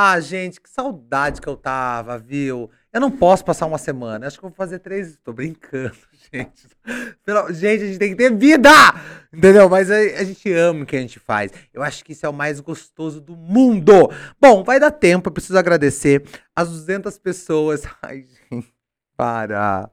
Ah, gente, que saudade que eu tava, viu? Eu não posso passar uma semana. Acho que eu vou fazer três. Tô brincando, gente. Pelo- Gente, a gente tem que ter vida! Entendeu? Mas a, a gente ama o que a gente faz. Eu acho que isso é o mais gostoso do mundo. Bom, vai dar tempo. Eu preciso agradecer as 200 pessoas. Ai, gente, para.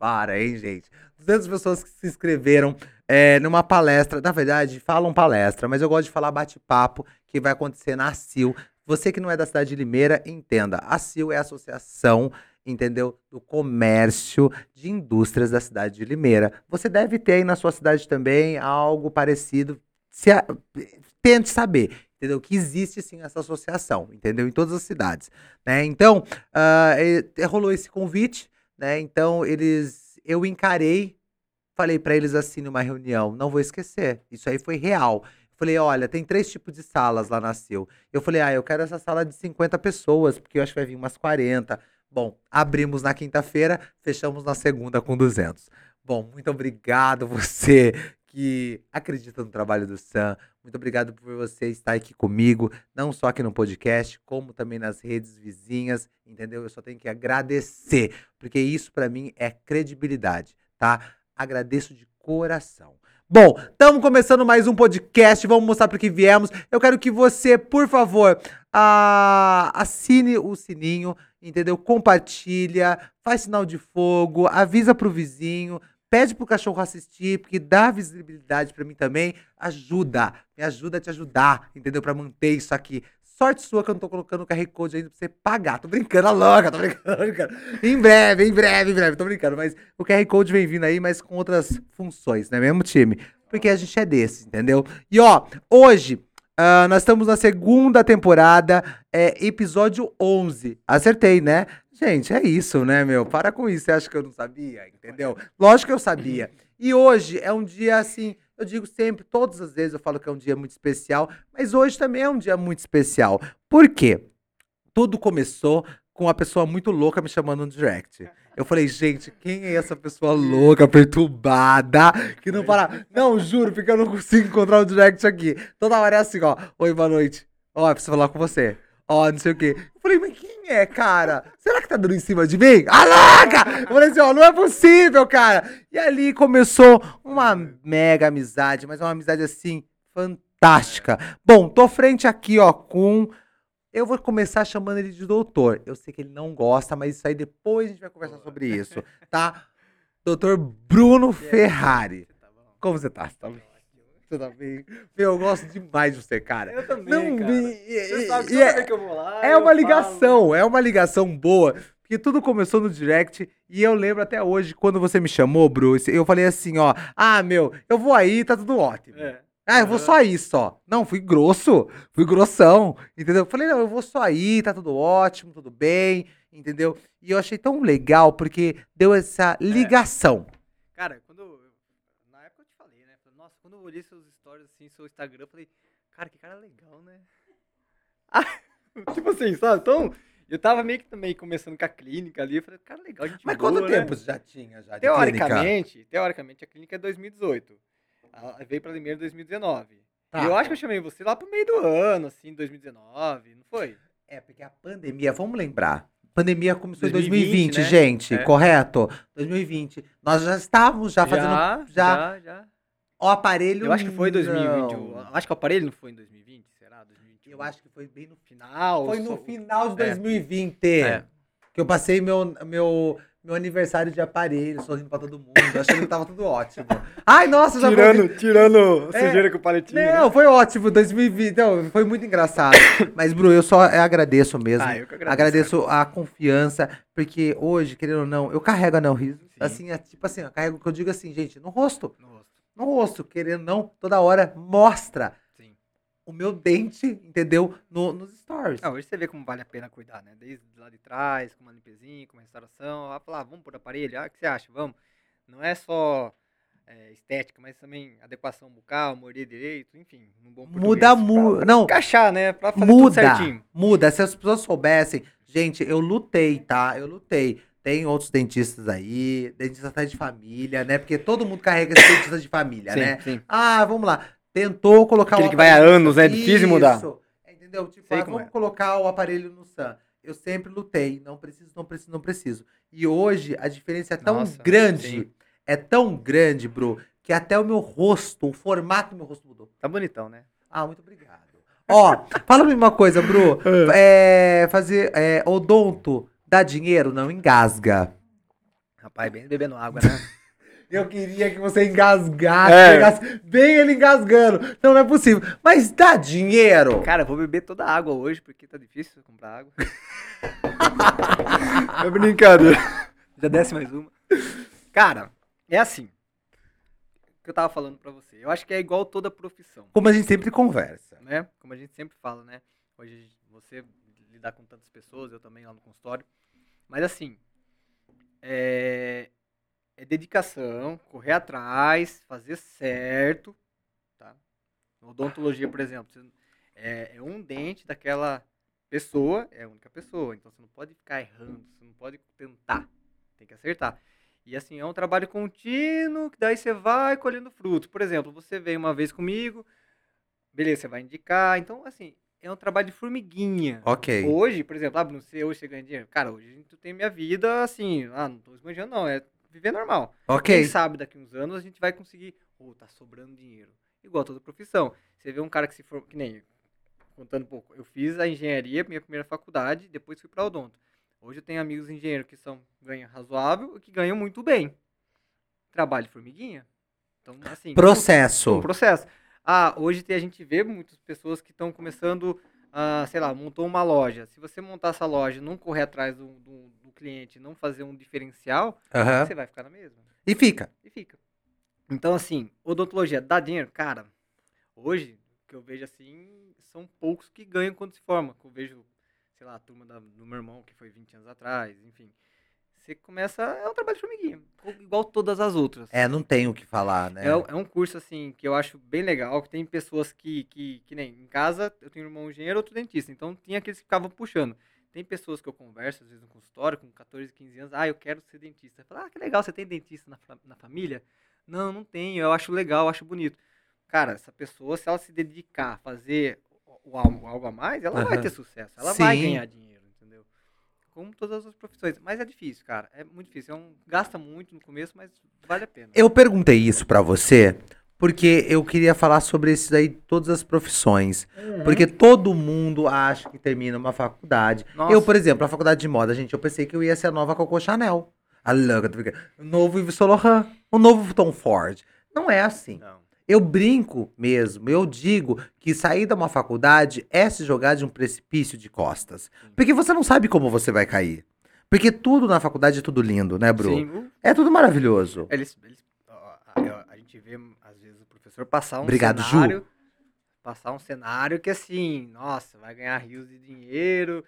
Para, hein, gente? 200 pessoas que se inscreveram é, numa palestra. Na verdade, falam palestra, mas eu gosto de falar bate-papo que vai acontecer na CIL. Você que não é da cidade de Limeira, entenda. A CIL é a associação, entendeu? Do comércio de indústrias da cidade de Limeira. Você deve ter aí na sua cidade também algo parecido. Se a- Tente saber, entendeu? Que existe sim essa associação, entendeu? Em todas as cidades, né? Então, e rolou esse convite, né? Então, eles. Eu encarei, falei pra eles assim numa reunião, não vou esquecer. Isso aí foi real. Falei, olha, tem três tipos de salas lá na. Eu falei, ah, eu quero essa sala de 50 pessoas, porque eu acho que vai vir umas 40. Bom, abrimos na quinta-feira, fechamos na segunda com 200. Bom, muito obrigado você que acredita no trabalho do Sam. Muito obrigado por você estar aqui comigo, não só aqui no podcast, como também nas redes vizinhas, entendeu? Eu só tenho que agradecer, porque isso pra mim é credibilidade, tá? Agradeço de coração. Bom, estamos começando mais um podcast. Vamos mostrar para que viemos. Eu quero que você, por favor, ah, assine o sininho, entendeu? Compartilha, faz sinal de fogo, avisa pro vizinho, pede pro cachorro assistir, porque dá visibilidade para mim também. Ajuda, me ajuda a te ajudar, entendeu? Para manter isso aqui. Sorte sua que eu não tô colocando o QR Code ainda pra você pagar. Tô brincando, a louca, tô brincando, tô brincando. Em breve, em breve, em breve, tô brincando. Mas o QR Code vem vindo aí, mas com outras funções, né? Mesmo time. Porque a gente é desse, entendeu? E ó, hoje ah, nós estamos na segunda temporada, é episódio 11. Acertei, né? Gente, é isso, né, meu? Para com isso. Você acha que eu não sabia, entendeu? Lógico que eu sabia. E hoje é um dia assim, eu digo sempre, todas as vezes eu falo que é um dia muito especial, mas hoje também é um dia muito especial. Por quê? Tudo começou com uma pessoa muito louca me chamando no direct. Eu falei, gente, quem é essa pessoa louca, perturbada, que não para. Não, juro, porque eu não consigo encontrar o direct aqui. Toda hora é assim, ó. Oi, boa noite. Ó, preciso falar com você. Ó, não sei o quê. Eu falei, mas quem é, cara? Será que tá dando em cima de mim? Ah, louca! Eu falei assim, ó, não é possível, cara. E ali começou uma mega amizade, mas uma amizade assim, fantástica. Bom, tô frente aqui, ó, com. Eu vou começar chamando ele de doutor. Eu sei que ele não gosta, mas isso aí depois a gente vai conversar sobre isso, tá? Doutor Bruno Ferrari. Como você tá? Você tá bem? Tá bem? Meu, eu gosto demais de você, cara. Eu também, Não, cara. e- Você sabe toda é- que eu vou lá, É eu uma falo. ligação, é uma ligação boa. Porque tudo começou no direct e eu lembro até hoje, quando você me chamou, Bruce, eu falei assim, ó. Ah, meu, eu vou aí, tá tudo ótimo. É. Ah, eu vou só aí só. Não, fui grosso, fui grossão, entendeu? Falei, não, eu vou só aí, tá tudo ótimo, tudo bem, entendeu? E eu achei tão legal porque deu essa ligação. Cara, quando. eu- Na época eu te falei, né? Falei, Nossa, quando eu olhei seus stories assim, seu Instagram, eu falei, cara, que cara legal, né? Ah, tipo assim, sabe? Então, eu tava meio que também começando com a clínica ali, eu falei, cara, legal, gente Mas boa, quanto né? tempo você já tinha já de clínica? Teoricamente, teoricamente, a clínica é 2018. Ela veio pra Limeira em 2019. Tá. E eu acho que eu chamei você lá pro meio do ano, assim, 2019, não foi? É, porque a pandemia, vamos lembrar. A pandemia começou em 2020, 2020, né? gente, É. correto? 2020. Nós já estávamos já fazendo já, já já, já. O aparelho. Eu acho que foi 2021. não. Eu Acho que o aparelho não foi em 2020, será? 2021. Eu acho que foi bem no final. Foi no só- final de É. 2020 É. que eu passei meu, meu, meu aniversário de aparelho, sorrindo pra todo mundo, achando que tava tudo ótimo. Ai, nossa, já Tirando, tirando É. sujeira com o paletinho. né? Não, foi ótimo, 2020, não, foi muito engraçado. Mas, Bru, eu só agradeço mesmo. Ah, eu que agradeço. Agradeço a confiança, porque hoje, querendo ou não, eu carrego anel riso. Assim, é tipo assim, eu carrego o que eu digo assim, gente, no rosto. No rosto. No rosto, querendo ou não, toda hora mostra Sim. o meu dente, entendeu? No, nos stories. Ah, hoje você vê como vale a pena cuidar, né? Desde lá de trás, com uma limpezinha, com uma restauração. Ah, falar, ah, vamos por aparelho, ah, o que você acha? Vamos. Não é só é, estética, mas também adequação bucal, morder direito, enfim. Um bom. Muda mu- Pra- não. Encaixar, né? Pra fazer tudo muda, certinho. muda. Se as pessoas soubessem, gente, eu lutei, tá? Eu lutei. Tem outros dentistas aí, dentista até de família, né? Porque todo mundo carrega esse dentista de família, Sim, né? sim. Ah, vamos lá. Tentou colocar Aquele o que vai há aparelho- anos, né? Difícil mudar. Isso. Entendeu? Tipo, ah, vamos é. colocar o aparelho no SAM. Eu sempre lutei, não preciso, não preciso, não preciso. E hoje a diferença é tão Nossa, grande, sim. é tão grande, bro, que até o meu rosto, o formato do meu rosto mudou. Tá bonitão, né? Ah, muito obrigado. Ó, fala-me uma coisa, Bru. É, fazer é, odonto dá dinheiro? Não engasga. Rapaz, bem bebendo água, né? Eu queria que você engasgasse, É. pegasse bem ele engasgando. Não, não é possível. Mas dá dinheiro? Cara, eu vou beber toda a água hoje, porque tá difícil comprar água. é brincadeira. Já desce mais uma. Cara, é assim. O que eu tava falando pra você. Eu acho que é igual toda profissão, Como a gente sempre conversa. né? Como a gente sempre fala, né? Hoje você lidar com tantas pessoas, eu também lá no consultório. Mas assim, é, é dedicação, correr atrás, fazer certo, tá? Odontologia, por exemplo, é, é um dente daquela pessoa, é a única pessoa, então você não pode ficar errando, você não pode tentar, tem que acertar. E assim, é um trabalho contínuo, que daí você vai colhendo frutos. Por exemplo, você vem uma vez comigo, beleza, você vai indicar, então assim, é um trabalho de formiguinha. Ok. Hoje, por exemplo, ah, Bruno, você hoje você ganha dinheiro. Cara, hoje tu tem minha vida assim, ah, não tô esbanjando não, é viver normal. Ok. Quem sabe daqui uns anos a gente vai conseguir, ô, tá sobrando dinheiro. Igual toda profissão. Você vê um cara que se for, que nem, contando um pouco, eu fiz a engenharia, minha primeira faculdade, depois fui pra odonto. Hoje eu tenho amigos engenheiros que são, ganham razoável e que ganham muito bem. Trabalho de formiguinha. Então, assim... Processo. Um processo. Ah, hoje tem- a gente vê muitas pessoas que estão começando, ah, sei lá, montou uma loja. Se você montar essa loja, não correr atrás do, do, do cliente, não fazer um diferencial, Aham. você vai ficar na mesma. E fica. E fica. Então, assim, odontologia dá dinheiro? Cara, hoje, o que eu vejo assim, são poucos que ganham quando se forma. Eu vejo, sei lá, a turma da- do meu irmão, que foi 20 anos atrás, enfim. Você começa, é um trabalho de formiguinha, igual todas as outras. É, não tem o que falar, né? É, é um curso, assim, que eu acho bem legal, que tem pessoas que, que, que nem, em casa, eu tenho um irmão engenheiro, outro dentista, então tinha aqueles que ficavam puxando. Tem pessoas que eu converso, às vezes no consultório, com 14, 15 anos, ah, eu quero ser dentista. Eu falo, ah, que legal, você tem dentista na, na família? Não, não tenho, eu acho legal, eu acho bonito. Cara, essa pessoa, se ela se dedicar a fazer o, o algo, a mais, ela vai Aham. ter sucesso, ela vai Sim. ganhar dinheiro? Como todas as profissões. Mas é difícil, cara, é muito difícil. É um, gasta muito no começo, mas vale a pena. Eu perguntei isso pra você porque eu queria falar sobre isso daí, todas as profissões. Uhum. Porque todo mundo acha que termina uma faculdade. Nossa. Eu, por exemplo, a faculdade de moda, gente, eu pensei que eu ia ser a nova Coco Chanel. A brincando. o novo Yves Laurent, o novo Tom Ford. Não é assim. Não. Eu brinco mesmo, eu digo que sair de uma faculdade é se jogar de um precipício de costas. Porque você não sabe como você vai cair. Porque tudo na faculdade é tudo lindo, né, Bru? Sim, É tudo maravilhoso. Eles, eles- a, a gente vê, às vezes, o professor passar um Obrigado, Ju. cenário. Passar um cenário que, assim, nossa, vai ganhar rios de dinheiro.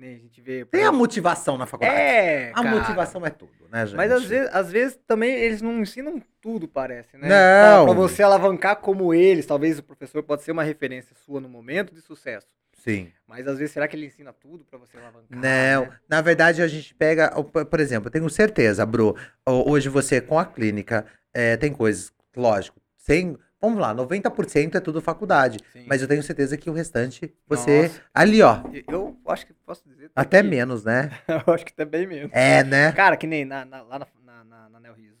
Nem a gente vê. Tem a motivação na faculdade. É, a cara. motivação é tudo, né, gente? Mas às vezes, às vezes também eles não ensinam tudo, parece, né? Não. Pra, pra você alavancar como eles, talvez o professor pode ser uma referência sua no momento de sucesso. Sim. Mas às vezes, será que ele ensina tudo pra você alavancar? Não, né? na verdade a gente pega, por exemplo, eu tenho certeza, Bru, ho- hoje você com a clínica é, tem coisas, lógico, sem, vamos lá, 90% é tudo faculdade, Sim. mas eu tenho certeza que o restante você, Nossa. ali ó, Eu- acho que posso dizer. até que- menos, né? eu acho que até bem menos. É, né? Cara, que nem na, na- lá na, na, na, na Neo Riso.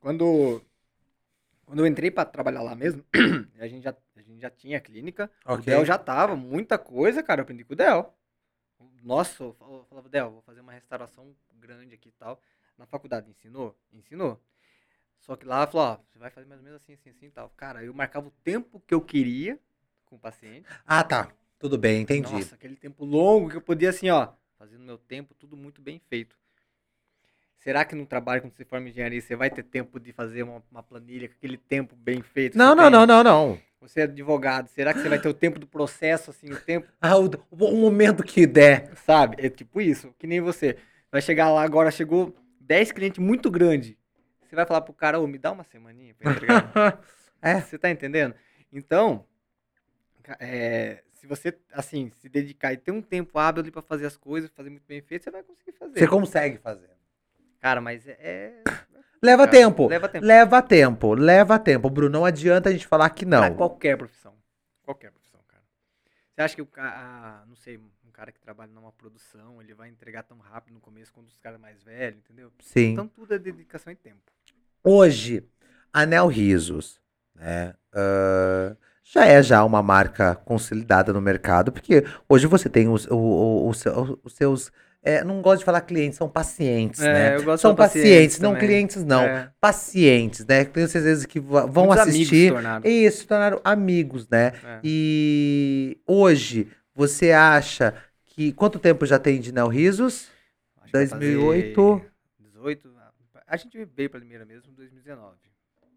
Quando, quando eu entrei pra trabalhar lá mesmo, a gente já, a gente já tinha clínica. O Ok. Del já tava, muita coisa, cara, eu aprendi com o Del. Nossa, eu falava, Del, vou fazer uma restauração grande aqui e tal. Na faculdade, ensinou? Ensinou. Só que lá, falou, ó, você vai fazer mais ou menos assim, assim, assim e tal. Cara, eu marcava o tempo que eu queria com o paciente. Ah, tá. Tudo bem, entendi. Nossa, aquele tempo longo que eu podia, assim, ó, fazer no meu tempo, tudo muito bem feito. Será que no trabalho, quando você forma engenharia, você vai ter tempo de fazer uma, uma planilha com aquele tempo bem feito? não, não, não, não, não. Você é advogado, será que você vai ter o tempo do processo, assim, o tempo, Ah, o, o momento que der. sabe? É tipo isso, que nem você. Vai chegar lá agora, chegou 10 clientes muito grande. Você vai falar pro cara, ô, me dá uma semaninha pra entregar. É. Você tá entendendo? Então, é, se você, assim, se dedicar e ter um tempo hábil ali pra fazer as coisas, fazer muito bem feito, você vai conseguir fazer. Você consegue fazer. Cara, mas é... é- Leva cara, tempo. Leva tempo. Leva tempo, leva tempo, Bruno. Não adianta a gente falar que Pra não. qualquer profissão. Qualquer profissão, cara. Você acha que o cara, não sei, um cara que trabalha numa produção, ele vai entregar tão rápido no começo quanto os caras mais velhos, entendeu? Sim. Então tudo é dedicação e tempo. Hoje, Anel Risos, né? ah, já é já uma marca consolidada no mercado, porque hoje você tem os, o- o- o seu- os seus. é, não gosto de falar clientes, são pacientes, É, né? eu gosto de São falar pacientes, não também. clientes, não. É. Pacientes, né? Tenho certeza que va- vão Muitos amigos se assistir. tornaram. Isso, se tornaram amigos, né? É. E hoje, você acha que. Quanto tempo já tem de Neo Risos? Acho que vai 2008. fazer 18. A gente veio pra Limeira mesmo em 2019.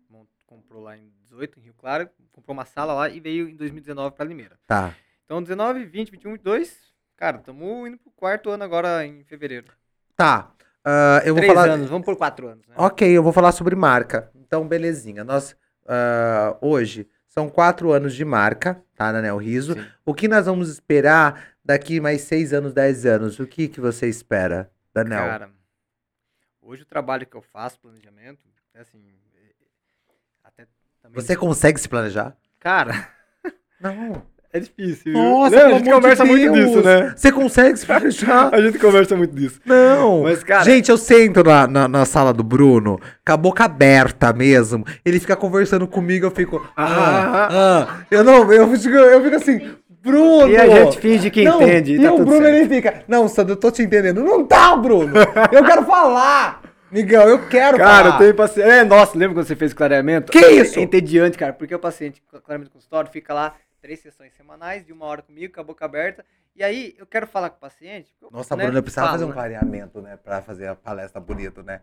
Mon- Comprou lá em 18, em Rio Claro, comprou uma sala lá e veio em 2019 pra Limeira. Tá. Então 19, 20, 21, 22. Cara, estamos indo pro quarto ano agora em fevereiro. Tá. Ah, eu vou Três falar. anos, vamos por quatro anos. Né? Ok, eu vou falar sobre marca. Então, belezinha. Nós, ah, hoje, são quatro anos de marca, tá, na Neo Riso. Sim. O que nós vamos esperar daqui mais seis anos, dez anos? O que, que você espera da Neo? Cara, hoje o trabalho que eu faço, planejamento, é assim. é- Até também. Você consegue se planejar? Cara, Não. é difícil. Nossa, Não, a gente amor de conversa muito disso, né? Você consegue se planejar? A gente conversa muito disso. Não. Mas, cara- Gente, eu sento na, na, na sala do Bruno, com a boca aberta mesmo. Ele fica conversando comigo, eu fico. Ah, ah. Eu não, eu fico, eu fico assim, Bruno! E a gente finge que não, entende. E tá o Bruno certo. ele fica. Não, Sandro, eu tô te entendendo. Não tá, Bruno! Eu quero falar! Miguel, eu quero Cara, falar. eu tenho paciente. É, nossa, lembra quando você fez o clareamento? Que isso? É entediante, cara, porque o paciente com clareamento consultório fica lá três sessões semanais, de uma hora comigo, com a boca aberta. E aí, eu quero falar com o paciente. Nossa, né, Bruno, eu precisava falo, fazer um né? clareamento, né? Pra fazer a palestra bonita, né?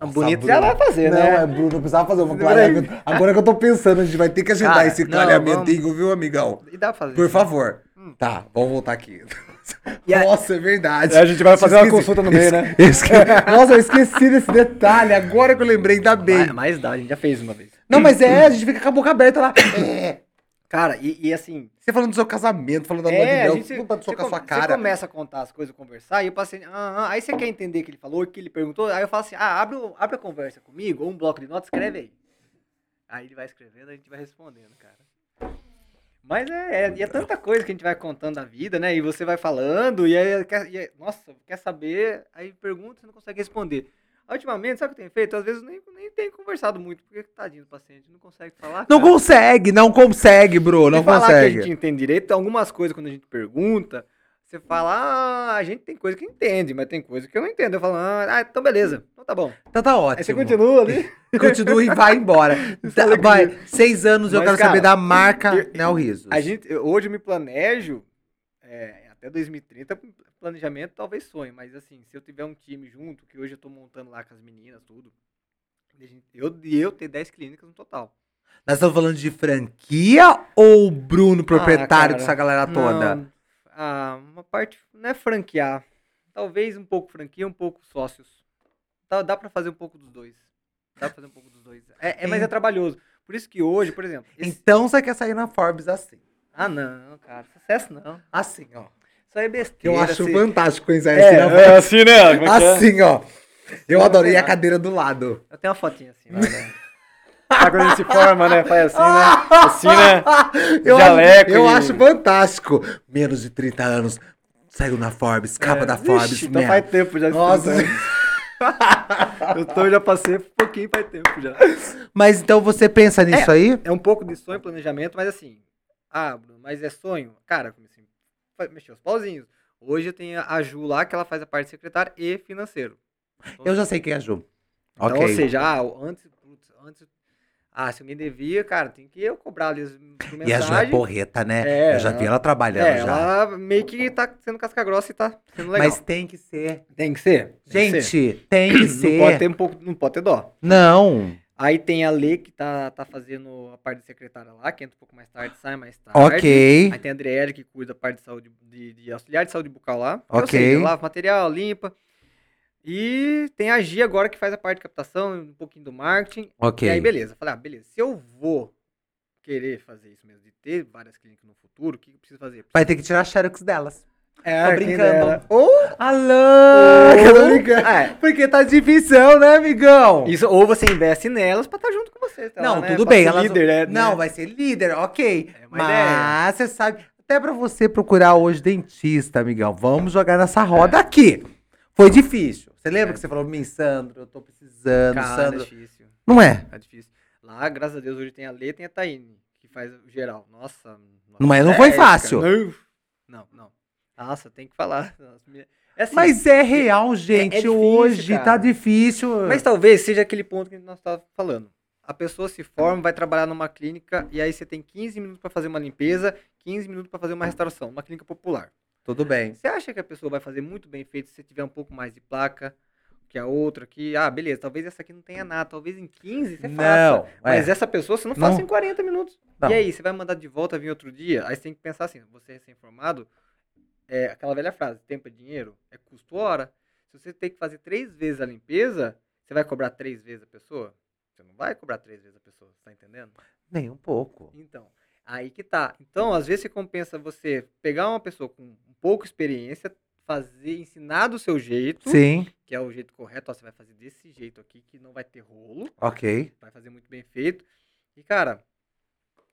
Nossa, bonito Bruno. já vai fazer, não, né? é Bruno, eu precisava fazer um clareamento. Agora que eu tô pensando, a gente vai ter que agendar Cara, esse não, clareamentinho, viu, amigão? E dá pra fazer. Por favor. Hum. Tá, vamos voltar aqui. Aí- Nossa, é verdade. É, a gente vai fazer uma consulta no meio, né? esque- Nossa, eu esqueci desse detalhe. Agora que eu lembrei, ainda bem. Mas, mas dá, a gente já fez uma vez. Não, mas é, a gente fica com a boca aberta lá. É. Cara, e, e assim. Você falando do seu casamento, falando da lua de É, a mel, tudo pra socar a sua cara. você começa a contar as coisas, conversar, e o paciente. Ah, ah, aí você quer entender o que ele falou, o que ele perguntou, aí eu falo assim: ah, abre, abre a conversa comigo, ou um bloco de notas, escreve aí. Aí ele vai escrevendo, a gente vai respondendo, cara. Mas é, é, e é tanta coisa que a gente vai contando da vida, né? E você vai falando, e aí, quer, e aí- nossa, quer saber, aí pergunta, você não consegue responder. Ultimamente, sabe o que eu tenho feito? Às vezes nem, nem tenho conversado muito, porque tadinho do paciente, não consegue falar. Não cara. consegue, não consegue, Bruno, não falar consegue. que a gente entende direito, algumas coisas quando a gente pergunta, você fala, ah, a gente tem coisa que entende, mas tem coisa que eu não entendo. Eu falo, ah, então beleza, então tá bom. Então tá ótimo. Aí você continua ali. Continua e vai embora. Tá, é vai, seis anos eu Mas, quero cara, saber da marca eu- Neo Risos. A gente, eu- hoje eu me planejo, é, até 2030, planejamento talvez sonhe, mas assim, se eu tiver um time junto, que hoje eu tô montando lá com as meninas, tudo, e eu, eu ter 10 clínicas no total. Nós estamos falando de franquia ou Bruno, proprietário Ah, dessa galera toda? Não, ah, uma parte, não é franquear, talvez um pouco franquia, um pouco sócios. Dá, dá pra fazer um pouco dos dois. Dá pra fazer um pouco dos dois. É, é, mas é trabalhoso. Por isso que hoje, por exemplo. esse- Então você quer sair na Forbes assim. Ah, não, cara. Sucesso não. Assim, ó. Isso aí é Eu besteira. acho assim. fantástico conhecer É, assim na é assim, né? É é? Assim, ó. Eu Não, adorei a lá. cadeira do lado. Eu tenho uma fotinha assim, lá, né? Sabe quando a gente se forma, né? Faz assim, né? Assim, né? Eu, Jaleco acho, eu e- acho fantástico. Menos de 30 anos. Saiu na Forbes, capa É, da Forbes. Ixi, então faz tempo já. Nossa. eu tô, já passei um pouquinho faz tempo já. Mas então você pensa nisso aí? É um pouco de sonho, planejamento, mas assim. Ah, Bruno, mas é sonho? Cara, mexer os pauzinhos. Hoje eu tenho a Ju lá, que ela faz a parte secretária e financeiro. Então, Eu já sei quem é a Ju. então, Ok. Ou seja, ah, antes, antes. Ah, se alguém devia, cara, tem que eu cobrar ali as E a Ju é porreta, né? É, eu já vi ela- trabalhando É, já. ela meio que tá sendo casca grossa e tá sendo legal. Mas tem que ser. tem que ser. tem que ser. Gente, tem que ser. Não pode ter um pouco, não pode ter dó. Não. Aí tem a Lê que tá, tá fazendo a parte de secretária lá, que entra um pouco mais tarde, sai mais tarde. Ok. Aí tem a Adriele que cuida da parte de saúde, de, de auxiliar de saúde bucal lá. Ou Ok. seja, lava material, limpa. E tem a Gia agora que faz a parte de captação, um pouquinho do marketing. Ok. E aí, beleza. Falei, ah, beleza. Se eu vou querer fazer isso mesmo, de ter várias clínicas no futuro, o que que eu preciso fazer? Vai ter que tirar xerox delas. É, Tô brincando. Ou, Alô! Eu tô brincando. é, Porque tá difícil, né, amigão? isso, ou você investe nelas pra estar junto com você. tá Não, lá, né? tudo Pra bem. elas líder, né? Não, vai ser líder, ok. É Mas você sabe. Até pra você procurar hoje dentista, amigão. Vamos jogar nessa roda aqui. Foi difícil. Você lembra É. que você falou pra mim, Sandro, eu tô precisando, Cara, Sandro. é difícil. Não é? É difícil. Lá, graças a Deus, hoje tem a Lê e tem a Taine, que faz geral. Nossa. Não, mas não foi é, fácil. cara. Não, não. Nossa, tem que falar. Nossa, me- É assim, Mas é real, gente. difícil, hoje cara. tá difícil. Mas talvez seja aquele ponto que nós estávamos falando. A pessoa se forma, vai trabalhar numa clínica e aí você tem 15 minutos para fazer uma limpeza, 15 minutos para fazer uma restauração, uma clínica popular. Tudo bem. Você acha que a pessoa vai fazer muito bem feito se você tiver um pouco mais de placa que a outra que, ah, beleza, talvez essa aqui não tenha nada, talvez em 15 você faça. Não, Mas é. essa pessoa você não Não. faça em 40 minutos. Não. E aí, você vai mandar de volta vir outro dia? Aí você tem que pensar assim, você é recém-formado, é aquela velha frase, tempo é dinheiro, é custo hora. Se você tem que fazer três vezes a limpeza, você vai cobrar três vezes a pessoa? Você não vai cobrar três vezes a pessoa, você tá entendendo? Nem um pouco. Então, aí que tá. Então, às vezes, você compensa você pegar uma pessoa com um pouco experiência, fazer, ensinar do seu jeito, Sim, que é o jeito correto, ó, você vai fazer desse jeito aqui, que não vai ter rolo, ok. vai fazer muito bem feito. E, cara,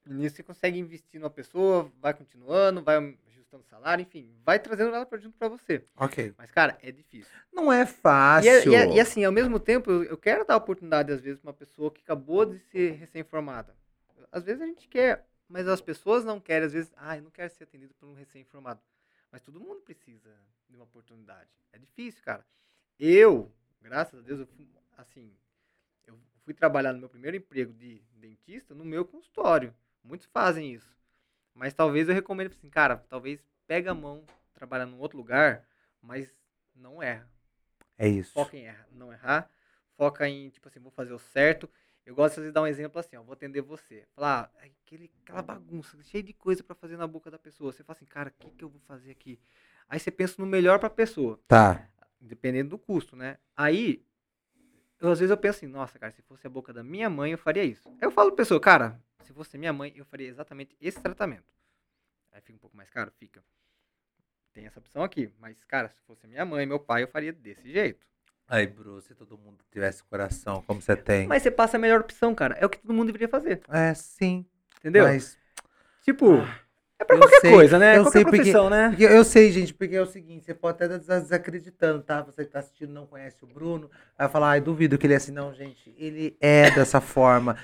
nisso você consegue investir numa pessoa, vai continuando, vai ajustando o salário, enfim, vai trazendo ela pra junto pra você. Ok. Mas, cara, é difícil. Não é E, fácil. é- e é- e assim, ao mesmo tempo, eu, eu quero dar oportunidade, às vezes, pra uma pessoa que acabou de ser recém-formada. Às vezes a gente quer, mas as pessoas não querem, às vezes, ah, eu não quero ser atendido por um recém-formado. Mas todo mundo precisa de uma oportunidade. É difícil, cara. Eu, graças a Deus, eu fui, assim, eu fui trabalhar no meu primeiro emprego de dentista no meu consultório. Muitos fazem isso. Mas talvez eu recomendo assim, cara, talvez pega a mão, trabalhar num outro lugar, mas não erra É isso. foca em errar, não errar, foca em, tipo assim, vou fazer o certo. Eu gosto de dar um exemplo assim, ó, vou atender você. Falar, ah, aquele, aquela bagunça, cheio de coisa pra fazer na boca da pessoa. Você fala assim, cara, o que, que eu vou fazer aqui? Aí você pensa no melhor pra pessoa, Tá. dependendo do custo, né? Aí, eu, às vezes eu penso assim, nossa, cara, se fosse a boca da minha mãe, eu faria isso. Aí eu falo pra pessoa, cara, se fosse minha mãe, eu faria exatamente esse tratamento. Aí fica um pouco mais caro? Fica. Tem essa opção aqui, mas, cara, se fosse minha mãe, meu pai, eu faria desse jeito. Aí, Bruce, se todo mundo tivesse coração como você tem. Mas você passa a melhor opção, cara. É o que todo mundo deveria fazer. É, sim. Entendeu? Mas. Tipo, é pra eu qualquer sei, coisa, né? eu qualquer sei porque- profissão, né? Porque eu sei, gente, porque é o seguinte, você pode até estar desacreditando, tá? Você que tá assistindo não conhece o Bruno, vai falar, ai, duvido que ele é assim. Não, gente, ele é dessa forma.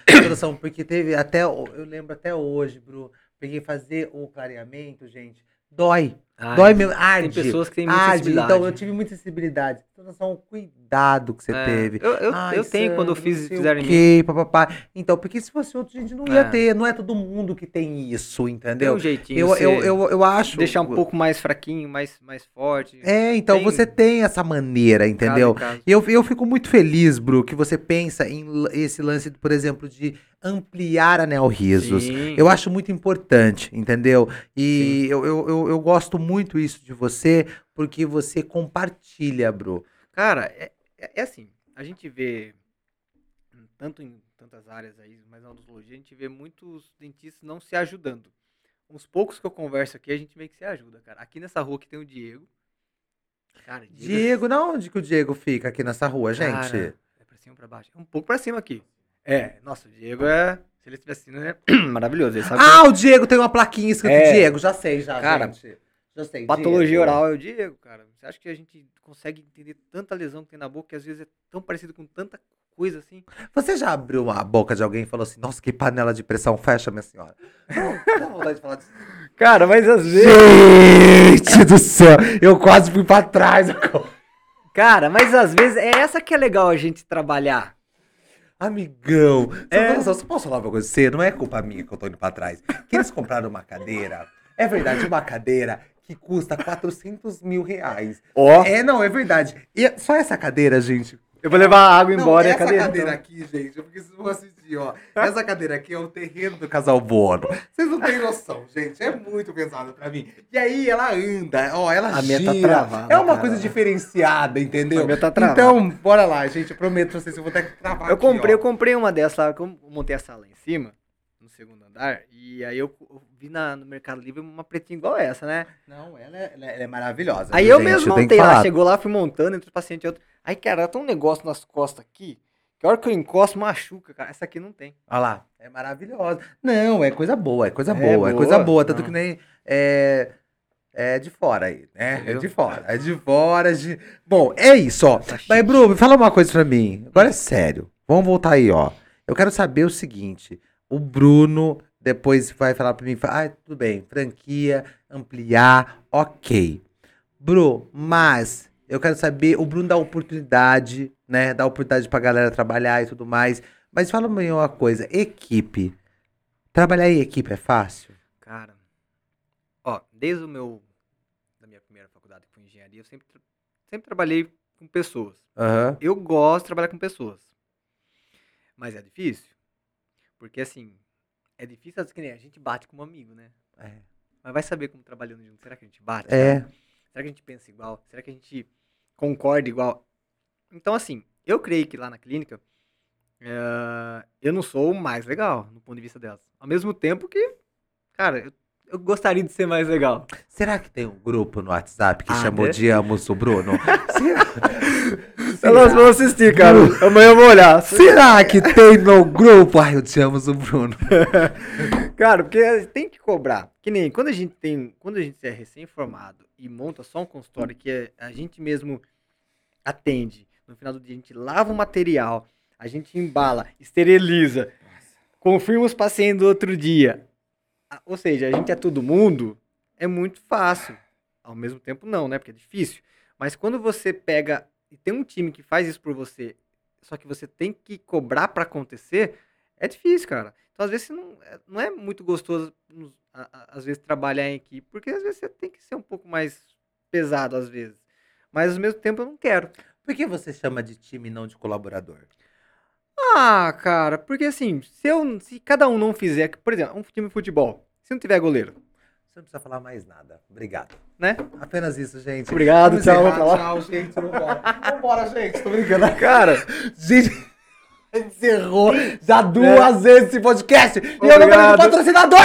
Porque teve até, eu lembro até hoje, Bruno, peguei fazer o clareamento, gente, dói. Dói mesmo, arde. Tem pessoas que têm muita arde. sensibilidade. Então, eu tive muita sensibilidade. Então, só o cuidado que você É, teve. Eu, eu, Ai, eu tenho quando eu fiz fizeram em mim. papapá. Então, porque se fosse outro, a gente não ia É. ter. Não é todo mundo que tem isso, Tem entendeu? um jeitinho. Eu, eu, eu, eu acho. deixar um pouco mais fraquinho, mais, mais forte. É, então Tem- você tem essa maneira, entendeu? Caso em caso. E eu, eu fico muito feliz, Bru, que você pensa em esse lance, por exemplo, de ampliar anel risos. Sim. Eu acho muito importante, entendeu? E eu, eu, eu, eu gosto muito isso de você, porque você compartilha, Bru. Cara, é, é- é assim, a gente vê, tanto em tantas áreas aí, mas na odontologia, a gente vê muitos dentistas não se ajudando. Uns poucos que eu converso aqui, a gente meio que se ajuda, cara. Aqui nessa rua que tem o Diego. Cara, Diego, na onde que o Diego fica aqui nessa rua, gente? Cara, é pra cima ou pra baixo? É um pouco pra cima aqui. É, nossa, o Diego é. Se ele estivesse assim, né? Maravilhoso. Ah, o Diego tem uma plaquinha escrito É. Diego, já sei, já, Cara, gente. Patologia Diego. oral é o Diego, cara. Você acha que a gente consegue entender tanta lesão que tem na boca que às vezes é tão parecido com tanta coisa assim? Você já abriu a boca de alguém e falou assim, nossa, que panela de pressão fecha, minha senhora? Não, dá vontade de falar disso. Cara, mas às Gente do céu, eu quase fui pra trás. Cara, mas às vezes é essa que é legal a gente trabalhar. Amigão, você, É. você posso falar uma coisa? Você não é culpa minha que eu tô indo pra trás. Que eles compraram uma cadeira, é verdade, uma cadeira que custa 400 mil reais. Ó, É, não, é verdade. E só essa cadeira, gente, eu vou levar a água Não, embora e a essa cadeira. cadeira então. aqui, gente, porque vocês vão assistir, ó. Essa cadeira aqui é o terreno do casal Bono. Vocês não têm noção, gente. É muito pesado pra mim. E aí ela anda, ó, ela A minha tá gira. travada, é uma cara. coisa diferenciada, entendeu? A minha tá travada. então, bora lá, gente. Eu prometo pra vocês, eu vou ter que travar Eu aqui, comprei, eu ó. comprei uma dessa lá, que eu montei a sala em cima, no segundo andar, e aí eu, eu vi na, no Mercado Livre uma pretinha igual essa, né? Não, ela é, ela é- ela é maravilhosa. Aí eu gente? mesmo montei lá, chegou lá, fui montando entre os pacientes e outro. Aí, cara, ela tem um negócio nas costas aqui, que a hora que eu encosto, machuca, cara. Essa aqui não tem. Olha lá, é maravilhosa. Não, é coisa boa, é coisa É boa, é boa, coisa boa. Tanto não. que nem é, é de fora aí, né? É de fora. É de fora. De... Bom, é isso, ó. Tá. Mas, Bruno, fala uma coisa pra mim. Agora é sério. Vamos voltar aí, ó. Eu quero saber o seguinte. O Bruno depois vai falar pra mim, ah, tudo bem, franquia, ampliar, ok. Bru, mas eu quero saber, o Bruno dá oportunidade, né? Dá oportunidade pra galera trabalhar e tudo mais. Mas fala mim uma coisa, equipe. Trabalhar em equipe é fácil? Cara, ó, desde o meu, da minha primeira faculdade, que foi engenharia, eu sempre, sempre trabalhei com pessoas. Aham. Eu gosto de trabalhar com pessoas. Mas é difícil. Porque assim, é difícil, que nem a gente bate com um amigo, né? É. Mas vai saber como trabalhando junto. Será que a gente bate? É. Será que a gente pensa igual? Será que a gente concorda igual? Então, assim, eu creio que lá na clínica, eh, eu não sou o mais legal, no ponto de vista delas. Ao mesmo tempo que, cara, eu, eu gostaria de ser mais legal. Será que tem um grupo no WhatsApp que Ah, chamou né? de Amos o Bruno? Será? Elas vão assistir, cara. Amanhã eu vou olhar. Será que tem no grupo? Ai, amo, o Bruno. Cara, porque tem que cobrar. Que nem quando a gente tem. Quando a gente é recém-formado e monta só um consultório que a gente mesmo atende. No final do dia, a gente lava o material, a gente embala, esteriliza, confirma os pacientes do outro dia. Ou seja, a gente é todo mundo, é muito fácil. Ao mesmo tempo, não, né? Porque é difícil. Mas quando você pega e tem um time que faz isso por você, só que você tem que cobrar pra acontecer, é difícil, cara. Então, às vezes, não, é- não é muito gostoso, às vezes, trabalhar em equipe, porque às vezes você tem que ser um pouco mais pesado, às vezes. Mas, ao mesmo tempo, eu não quero. Por que você chama de time e não de colaborador? Ah, cara, porque assim, se, eu, se cada um não fizer, por exemplo, um time de futebol, se não tiver goleiro, Você não precisa falar mais nada. Obrigado. né? Apenas isso, gente. Obrigado, Vamos tchau, encerrar. Tchau, gente. Vambora. Vambora, gente. Tô brincando. Cara, Gente, encerrou já duas vezes esse podcast. E eu não do Obrigado. patrocinador.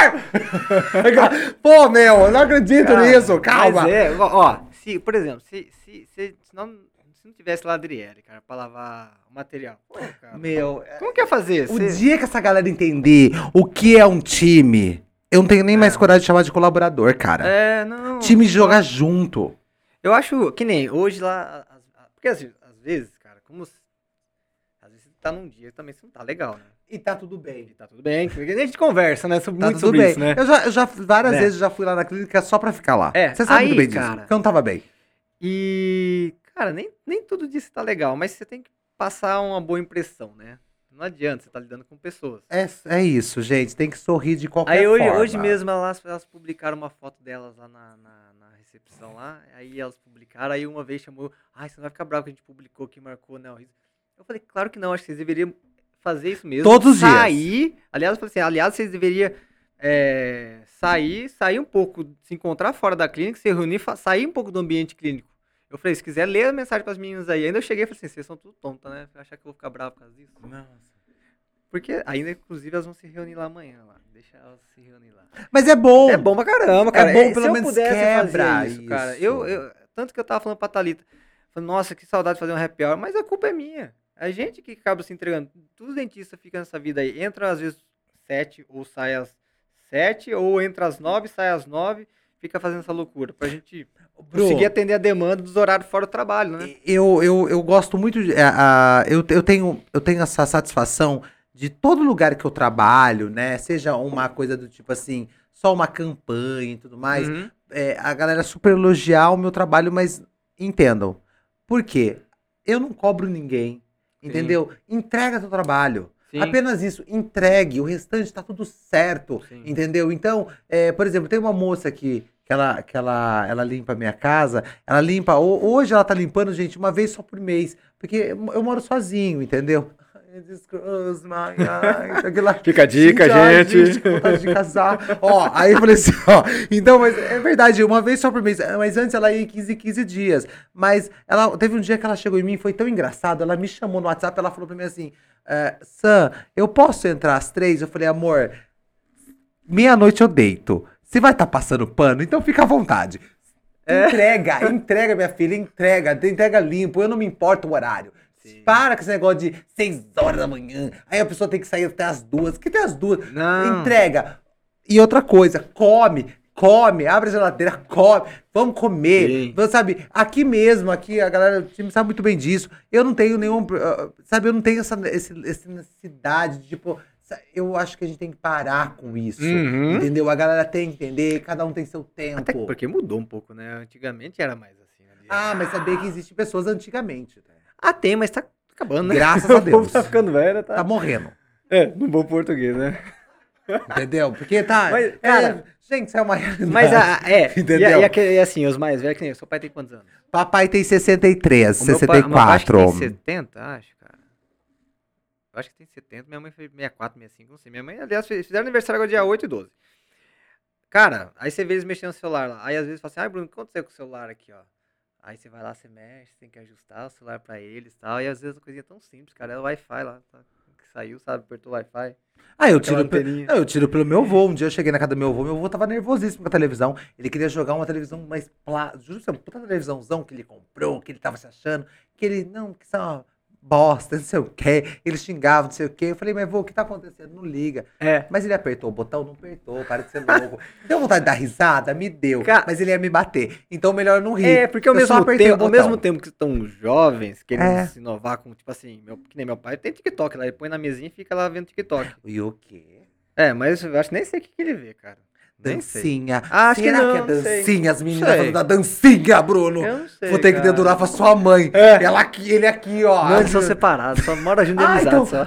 Pô, meu, eu não acredito Cara, nisso. Calma. Mas é, ó, ó, se, por exemplo, se, se, se, se não, se não tivesse Ladriele, cara, pra lavar o material, pô, cara, Meu, é- como que ia fazer? o Cê- dia que essa galera entender o que é um time, eu não tenho nem mais coragem de chamar de colaborador, cara. É, não. Time jogar junto. Eu acho que nem hoje lá. as- a- Porque assim, às vezes, cara, como. Às vezes você tá num dia também você não tá legal, né? E tá tudo bem. E tá tudo bem. porque A gente conversa, né? Sobre, Tá muito tudo sobre bem. isso, né? Eu já, eu já várias Né? vezes já fui lá na clínica só pra ficar lá. É, Você sabe aí, muito bem disso. cara- Porque eu não tava bem. E, cara, nem, nem tudo disso tá legal, mas você tem que passar uma boa impressão, né? Não adianta, você tá lidando com pessoas. É, é isso, gente. Tem que sorrir de qualquer Aí hoje, forma. hoje mesmo elas, elas publicaram uma foto delas lá na, na, na recepção lá. Aí elas publicaram, aí uma vez chamou, ai, você não vai ficar bravo que a gente publicou que marcou, né? o riso." Eu falei, claro que não, acho que vocês deveriam fazer isso mesmo. Todos os dias. Sair. Aliás, eu falei assim, aliás, vocês deveriam é, sair, sair um pouco, se encontrar fora da clínica, se reunir, sair um pouco do ambiente clínico. Eu falei, se quiser ler a mensagem para as meninas aí. Ainda eu cheguei e falei assim, vocês são tudo tonta, né? Achar que eu vou ficar bravo por causa disso. Porque ainda, inclusive, elas vão se reunir lá amanhã lá. Deixa elas se reunir lá. Mas é bom. É bom pra caramba, cara. bom, É, pelo se eu menos pudesse quebra fazer isso, cara. isso. Eu, eu- tanto que eu tava falando pra Thalita. Falei, nossa, que saudade de fazer um happy hour. Mas a culpa é minha. A gente que acaba se entregando. Todos os dentistas ficam nessa vida aí. Entra às vezes sete ou sai às sete. Ou entra às nove, sai às nove. Fica fazendo essa loucura. Pra gente Bro, conseguir atender a demanda dos horários fora do trabalho, né? eu, eu, eu gosto muito de. a- a- eu, eu, tenho, eu tenho essa satisfação de todo lugar que eu trabalho, né? Seja uma coisa do tipo assim, só uma campanha e tudo mais. Uhum. é, a galera super elogiar o meu trabalho, mas entendam. Por quê? Eu não cobro ninguém. Sim. Entendeu? Entrega teu trabalho. Sim. Apenas isso, entregue, o restante tá tudo certo, Sim. entendeu? Então, é, por exemplo, tem uma moça que, que, ela, que ela, ela limpa a minha casa, ela limpa, ho- hoje ela tá limpando, gente, uma vez só por mês, porque eu moro sozinho, entendeu? This close my eyes, aquela- Fica a dica, ai, gente. que vontade de casar. ó, aí eu falei assim, ó. Então, mas é verdade, uma vez só por mês. Mas antes ela ia em 15, 15 dias. Mas ela teve um dia que ela chegou em mim, foi tão engraçado. Ela me chamou no WhatsApp, ela falou pra mim assim: é, Sam, eu posso entrar às três? Eu falei, amor, meia-noite eu deito. Você vai estar passando pano, então fica à vontade. Entrega, entrega, minha filha, entrega, entrega limpo, eu não me importo o horário. Sim. Para com esse negócio de 6 horas da manhã. Aí a pessoa tem que sair até as duas. Que tem as duas? Não. Entrega. E outra coisa, come. come, abre a geladeira, come, vamos comer. Sim. Vamos, sabe, aqui mesmo, aqui a galera do time sabe muito bem disso. Eu não tenho nenhum, ah, sabe, eu não tenho essa, esse- essa necessidade de, tipo, eu acho que a gente tem que parar com isso. Uhum. Entendeu? A galera tem que entender, cada um tem seu tempo. Até porque mudou um pouco, né? Antigamente era mais assim. né? Ah, mas sabia que existem pessoas antigamente. né? Ah, tem, mas tá acabando, né? Graças a O povo Deus. tá ficando velho, tá? Tá morrendo. É, no bom português, né? Entendeu? Porque tá. Mas, é, cara, gente, isso é uma realidade. Mas, a, é, Entendeu? e, a- e, e assim, os mais velhos, que nem o seu pai tem quantos anos? Papai tem 63, O meu pai- meu pai 64. tem 70, acho, cara. Eu acho que tem 70, minha mãe fez 64, 65, não sei. Minha mãe, aliás, fizeram aniversário agora dia 8 e 12. Cara, aí você vê eles mexendo no celular lá. Aí às vezes fala assim, ai Bruno, o que aconteceu com o celular aqui, ó? Aí você vai lá, você mexe, tem que ajustar o celular pra eles e tal. E às vezes a coisinha tão simples, cara. É o Wi-Fi lá, tá? Que saiu, sabe? Apertou o Wi-Fi. Ah, eu tiro, pe- não, eu tiro pelo meu avô. Um dia eu cheguei na casa do meu avô, meu avô tava nervosíssimo com a televisão. Ele queria jogar uma televisão mais plá, juro, pra você, uma puta televisãozão que ele comprou, que ele tava se achando, que ele, não, que é uma bosta, não sei o quê. Ele xingava, não sei o quê. Eu falei, mas vô, o que tá acontecendo? Não liga. É. Mas ele apertou o botão? Não apertou, para de ser louco. Deu vontade de dar risada? Me deu. Cara- mas ele ia me bater. Então melhor não rir. É, porque ao Eu mesmo, tempo, ao mesmo tempo que estão jovens, querendo É. se inovar com, tipo assim, meu, que nem meu pai tem TikTok lá, ele põe na mesinha e fica lá vendo TikTok. E o quê? É, mas eu acho nem sei o que, que ele vê, cara. Nem sei. Dancinha. Ah, acho que Será não, que é não sei. dancinha? As meninas Sei. falando da dancinha, Bruno. Eu não sei. Vou ter que cara. dedurar pra sua mãe. É. Ela aqui, ele aqui, ó. Não, eles são separados, só mora de Ah, então...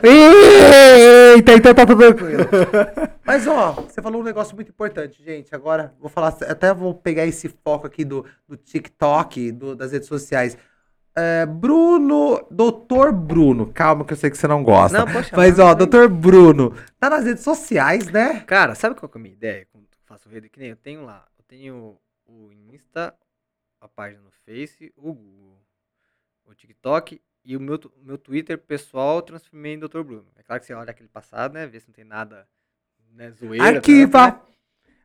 Eita, então tá tudo tranquilo. Mas, ó, você falou um negócio muito importante, gente. Agora, vou falar, até vou pegar esse foco aqui do, do TikTok, do- das redes sociais. É, Bruno, doutor Bruno, calma que eu sei que você não gosta. Não, chamar, Mas, ó, doutor Bruno, tá nas redes sociais, né? Cara, sabe qual que é a minha ideia faço rede? Que nem eu tenho lá, eu tenho o Insta, a página no Face, o Google, o TikTok e o meu, meu Twitter pessoal transformei em Dr. Bruno. É claro que você olha aquele passado, né? Vê se não tem nada, né, zoeira. Arquiva. né?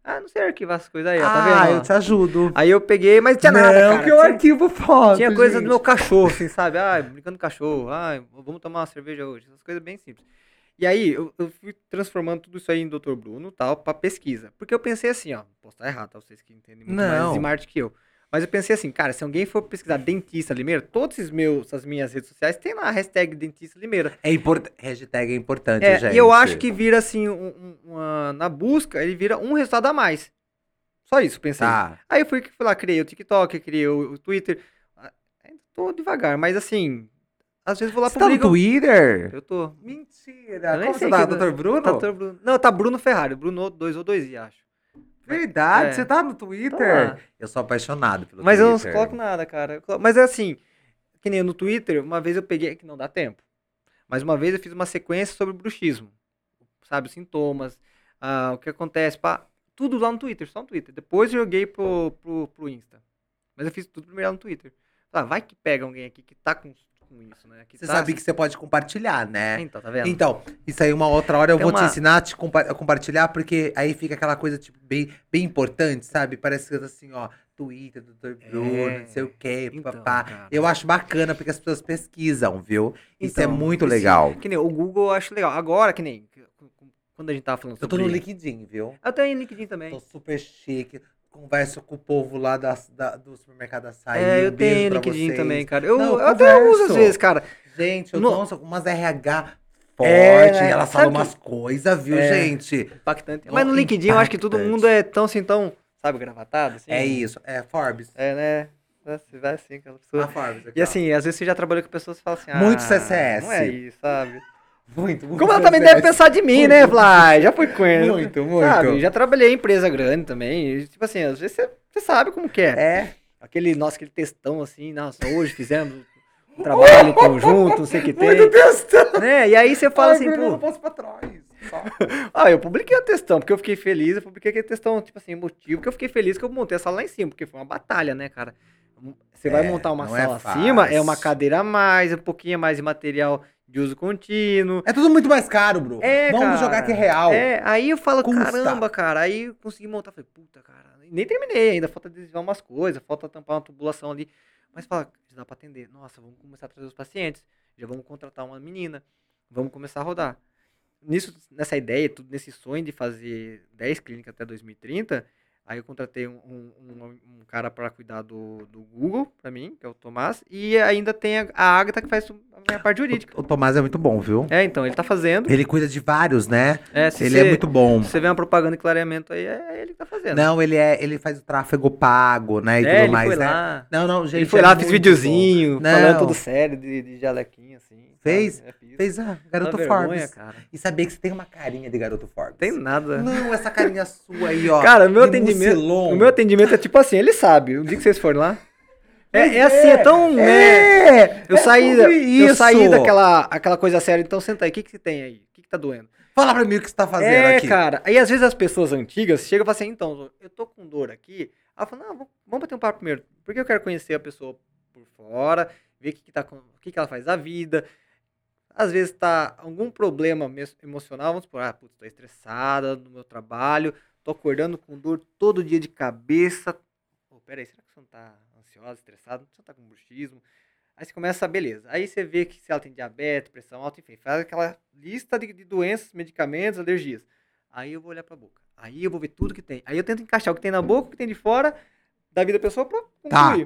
Ah, não sei arquivar essas coisas aí, ó, tá ah, vendo? eu te ajudo. Aí eu peguei, mas tinha não, nada, cara. que eu tinha- arquivo foto, Tinha coisa gente. do meu cachorro, assim, sabe? Ah, brincando com cachorro. Ah, vamos tomar uma cerveja hoje. Essas coisas bem simples. E aí, eu, eu fui transformando tudo isso aí em Dr. Bruno tal, pra pesquisa. Porque eu pensei assim, ó, posso estar errado, tá? Vocês que entendem muito mais Não. de marketing que eu. Mas eu pensei assim, cara, se alguém for pesquisar dentista Limeira, meus, essas minhas redes sociais tem lá a hashtag dentista Limeira. É importante. Hashtag é importante, É, gente. e eu acho que vira assim, um- um- uma- na busca, ele vira um resultado a mais. Só isso, pensei. Tá. Aí eu fui, fui lá, criei o TikTok, criei o, o Twitter. Ah, Ainda tô devagar, mas assim, às vezes vou lá Você tá no Twitter? Eu tô. Mentira. Eu Como você tá, doutor Bruno? Tá, Dr. Bruno. Não, tá Bruno Ferrari, Bruno 2 ou 2i, acho. Verdade, É. você tá no Twitter? lá. Eu sou apaixonado pelo Mas eu não Twitter. coloco nada, cara. Mas é assim, que nem no Twitter, uma vez eu peguei, que não dá tempo, mas uma vez eu fiz uma sequência sobre bruxismo. Sabe, os sintomas, ah, o que acontece, pá, tudo lá no Twitter, só no Twitter. Depois eu joguei pro, pro, pro Insta. Mas eu fiz tudo primeiro lá no Twitter. Ah, vai que pega alguém aqui que tá com, com isso, né? Você tá- sabe que você pode compartilhar, né? Então, tá vendo? Então, isso aí uma outra hora eu Tem vou te uma- ensinar a te compa- a compartilhar, porque aí fica aquela coisa, tipo, bem, bem importante, sabe? Parece que assim, ó, Twitter, Dr. Bruno, É. não sei o quê, Então, papá. cara. Eu acho bacana porque as pessoas pesquisam, viu? Isso é Então, muito esse- legal. Que nem o Google eu acho legal. Agora, que nem. Quando a gente tava falando Eu tô sobre. no LinkedIn, viu? Eu tô em LinkedIn também. Tô super chique. Converso com o povo lá da, da- do supermercado açaí. É, eu um tenho LinkedIn vocês. também, cara. Eu, Não, eu até uso às vezes, cara. Gente, eu No- nossa, umas RH forte, É, ela fala que- umas coisas, viu, É. gente? Impactante. Mas no LinkedIn eu acho que todo impactante. mundo é tão assim, tão, sabe, gravatado, assim. É isso, é Forbes. É, né? Você vai assim, aquela pessoa. A Forbes aqui, E ó. assim, às vezes você já trabalhou com pessoas que falam assim, ah, Muito CCS. Não é isso, sabe? Muito, muito. Como ela também deve pensar de mim, né, Fly? Já fui com ele. Muito, muito. Sabe? Já trabalhei em empresa grande também. e, tipo assim, às vezes você, você sabe como que é. É. Aquele, nossa, aquele textão assim, nossa, hoje fizemos um trabalho em conjunto, não sei o que tem. Muito textão. Né? E aí você fala Ai, assim, Bruno, eu pô, não posso pra trás. Ah, eu publiquei o textão, porque eu fiquei feliz, eu publiquei aquele textão, tipo assim, motivo, porque eu fiquei feliz que eu montei a sala lá em cima, porque foi uma batalha, né, cara? Você vai É, montar uma é sala acima, é uma cadeira a mais, um pouquinho mais de material de uso contínuo. É tudo muito mais caro, Bruno. É, Vamos cara. jogar aqui real. É, aí eu falo, Custa. caramba, cara, aí eu consegui montar, falei, puta, cara, nem terminei ainda, falta desviar umas coisas, falta tampar uma tubulação ali, mas fala, já dá pra atender, nossa, vamos começar a trazer os pacientes, já vamos contratar uma menina, vamos começar a rodar. Nisso, nessa ideia, tudo nesse sonho de fazer 10 clínicas até 2030, Aí eu contratei um, um, um- cara para cuidar do, do Google, pra mim, que é o Tomás. E ainda tem a, a Agatha que faz a minha parte jurídica. O Tomás é muito bom, viu? É, então, ele tá fazendo. Ele cuida de vários, né? É, se Ele você, é muito bom. se você vê uma propaganda de clareamento aí, é ele que tá fazendo. Não, ele é, ele faz o tráfego pago, né? E é, tudo ele mais, foi né? lá. Não, não, gente. ele foi é lá, fez videozinho, bom. falando Não. tudo sério, de, de jalequinho, assim. Fez? sabe? É. Fez a Garoto Dá vergonha, Forbes. cara. E sabia que você tem uma carinha de Garoto Forbes. Tem nada. Não, essa carinha sua aí, ó. Cara, o meu atendimento. mucilon. O meu atendimento é tipo assim, ele sabe. O dia que vocês forem lá. É, é assim, é tão. né, É, eu é saí, eu saí daquela aquela coisa séria, então senta aí, o que, que você tem aí? O que, que tá doendo? Fala pra mim o que você tá fazendo é, aqui. cara. Aí às vezes as pessoas antigas chegam e falam assim, então, eu tô com dor aqui. Ela fala, não, vamos- bater um papo primeiro. Porque eu quero conhecer a pessoa por fora, ver o que, que, tá, com- o que, que ela faz da vida. Às vezes tá algum problema emocional, vamos supor, ah, putz, tô estressada no meu trabalho, tô acordando com dor todo dia de cabeça. Pô, peraí, será que você não tá ansiosa, estressada? Você não tá com bruxismo? Aí você começa, beleza. Aí você vê que se ela tem diabetes, pressão alta, enfim, faz aquela lista de, de doenças, medicamentos, alergias. Aí eu vou olhar pra boca. Aí eu vou ver tudo que tem. Aí eu tento encaixar o que tem na boca, o que tem de fora da vida da pessoa pra Tá.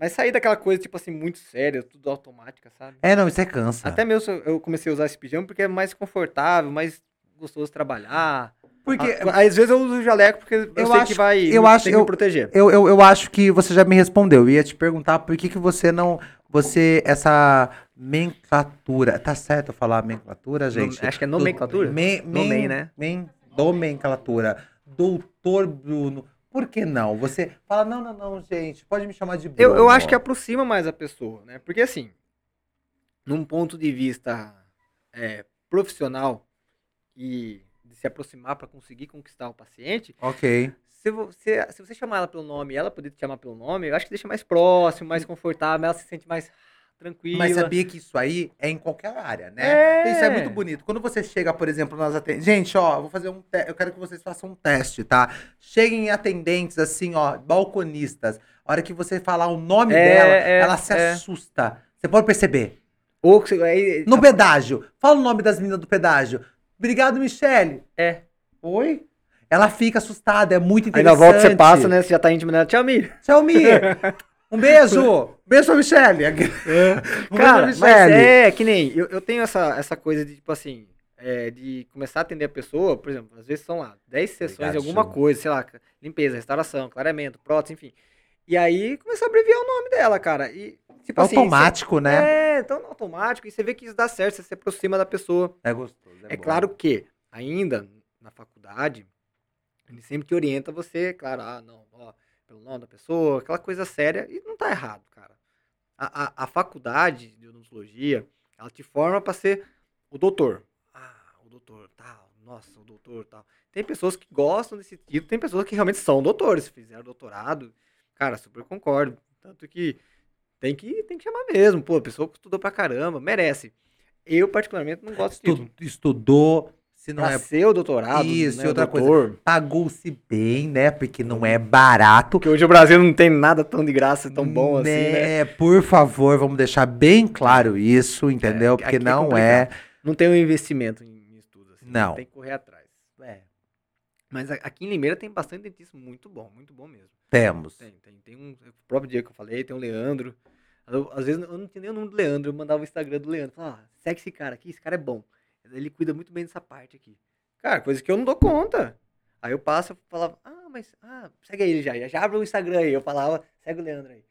Mas sair daquela coisa, tipo assim, muito séria, tudo automática, sabe? É, não, isso é cansa. Até mesmo eu comecei a usar esse pijama porque é mais confortável, mais gostoso trabalhar. Porque Ah, Às vezes eu uso o jaleco porque eu, Eu sei acho- que vai eu acho- eu- me proteger. eu, eu, eu acho que você já me respondeu. Eu ia te perguntar por que, que você não. Você, essa nomenclatura. Tá certo eu falar nomenclatura, gente? Acho que é nomenclatura? Men, men, Nomen, né? Men, nomenclatura. Doutor Bruno. Por que não? Você fala, não, não, não, gente. Pode me chamar de Bruno. Eu, eu acho que aproxima mais a pessoa, né? Porque assim, num ponto de vista é, profissional e de se aproximar para conseguir conquistar o paciente, Ok. se você, se você chamar ela pelo nome e ela poder te chamar pelo nome, eu acho que deixa mais próximo, mais confortável, ela se sente mais tranquila. Mas sabia que isso aí é em qualquer área, né? É. Isso é muito bonito. Quando você chega, por exemplo, nas atendentes. Gente, ó, vou fazer um te... Eu quero que vocês façam um teste, tá? Cheguem em atendentes, assim, ó, balconistas. A hora que você falar o nome É, dela, é, ela se é. assusta. Você pode perceber. Ou aí, No pedágio. Fala o nome das meninas do pedágio. Obrigado, Michele. É. Oi? Ela fica assustada, é muito Aí interessante. na volta você passa, né? Você já tá íntimo dela. Tchau, Mi. Tchau, Mi. Um beijo. Beijo pra Michele. Um beijo Cara, pra mas é que nem. Eu, eu tenho essa, essa coisa de, tipo assim, é, de começar a atender a pessoa, por exemplo, às vezes são lá 10 sessões Obrigado, de alguma Ju. coisa, sei lá, limpeza, restauração, clareamento, prótese, enfim. E aí começar a abreviar o nome dela, cara. E, tipo assim. Automático, cê- né? É, então automático. E você vê que isso dá certo, você se aproxima da pessoa. É gostoso. É, bom. claro que, ainda na faculdade, ele sempre te orienta você, claro, ah, não, pelo nome da pessoa, aquela coisa séria, e não tá errado, cara. A, a, a faculdade de odontologia, ela te forma pra ser o doutor. Ah, o doutor, tal, nossa, o doutor, tal. Tem pessoas que gostam desse título, tem pessoas que realmente são doutores, fizeram doutorado. Cara, super concordo. Tanto que tem que, tem que chamar mesmo. Pô, a pessoa que estudou pra caramba, merece. Eu, particularmente, não gosto disso. Estu- estudou, se não Pra é doutorado, Isso, né, outra o coisa. doutor, pagou-se bem, né? Porque não é barato. Porque hoje o Brasil não tem nada tão de graça, tão bom assim, né? né? Por favor, vamos deixar bem claro isso, entendeu? É, Porque é não é. Não tem um investimento em estudos, assim. Não. Tem que correr atrás. É, Mas aqui em Limeira tem bastante dentista muito bom, muito bom mesmo. Temos. Tem, tem. Tem um, o próprio dia que eu falei, tem o Leandro. Eu- às vezes eu não tinha nem o nome do Leandro, eu mandava o Instagram do Leandro. Falava, ah, segue esse cara aqui, esse cara é bom. Ele cuida muito bem dessa parte aqui. Cara, coisa que eu não dou conta. Aí eu passo e falava, ah, mas ah, segue ele já, já, abre o Instagram aí. Eu falava, segue o Leandro aí.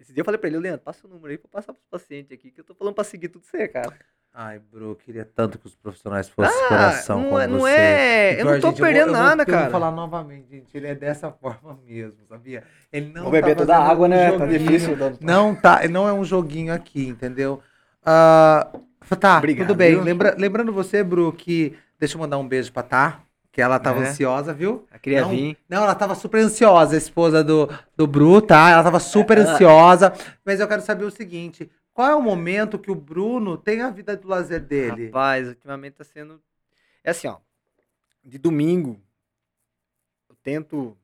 Esse dia eu falei pra ele, Leandro, passa o número aí pra eu passar pros pacientes aqui, que eu tô falando pra seguir tudo você, cara. Ai, bro, eu queria tanto que os profissionais fossem Ah, coração não como é- não você. é- eu não tô vou- perdendo eu vou- nada, eu vou cara. falar novamente, gente. Ele é dessa forma mesmo, sabia? Ele não Vou beber tá toda a água, né? Tá joguinho. difícil. Dando... Não tá, não é um joguinho aqui, entendeu? Ah, tá, Obrigado, tudo bem. Lembra- lembrando você, Bru, que. Deixa eu mandar um beijo pra Tá, que ela tava É. ansiosa, viu? Eu queria não, vir. Não, ela tava super ansiosa, a esposa do, do Bru, tá? Ela tava super Ela- ansiosa. Mas eu quero saber o seguinte: qual é o momento que o Bruno tem a vida do lazer dele? Rapaz, ultimamente tá sendo. É assim, ó. De domingo, eu tento.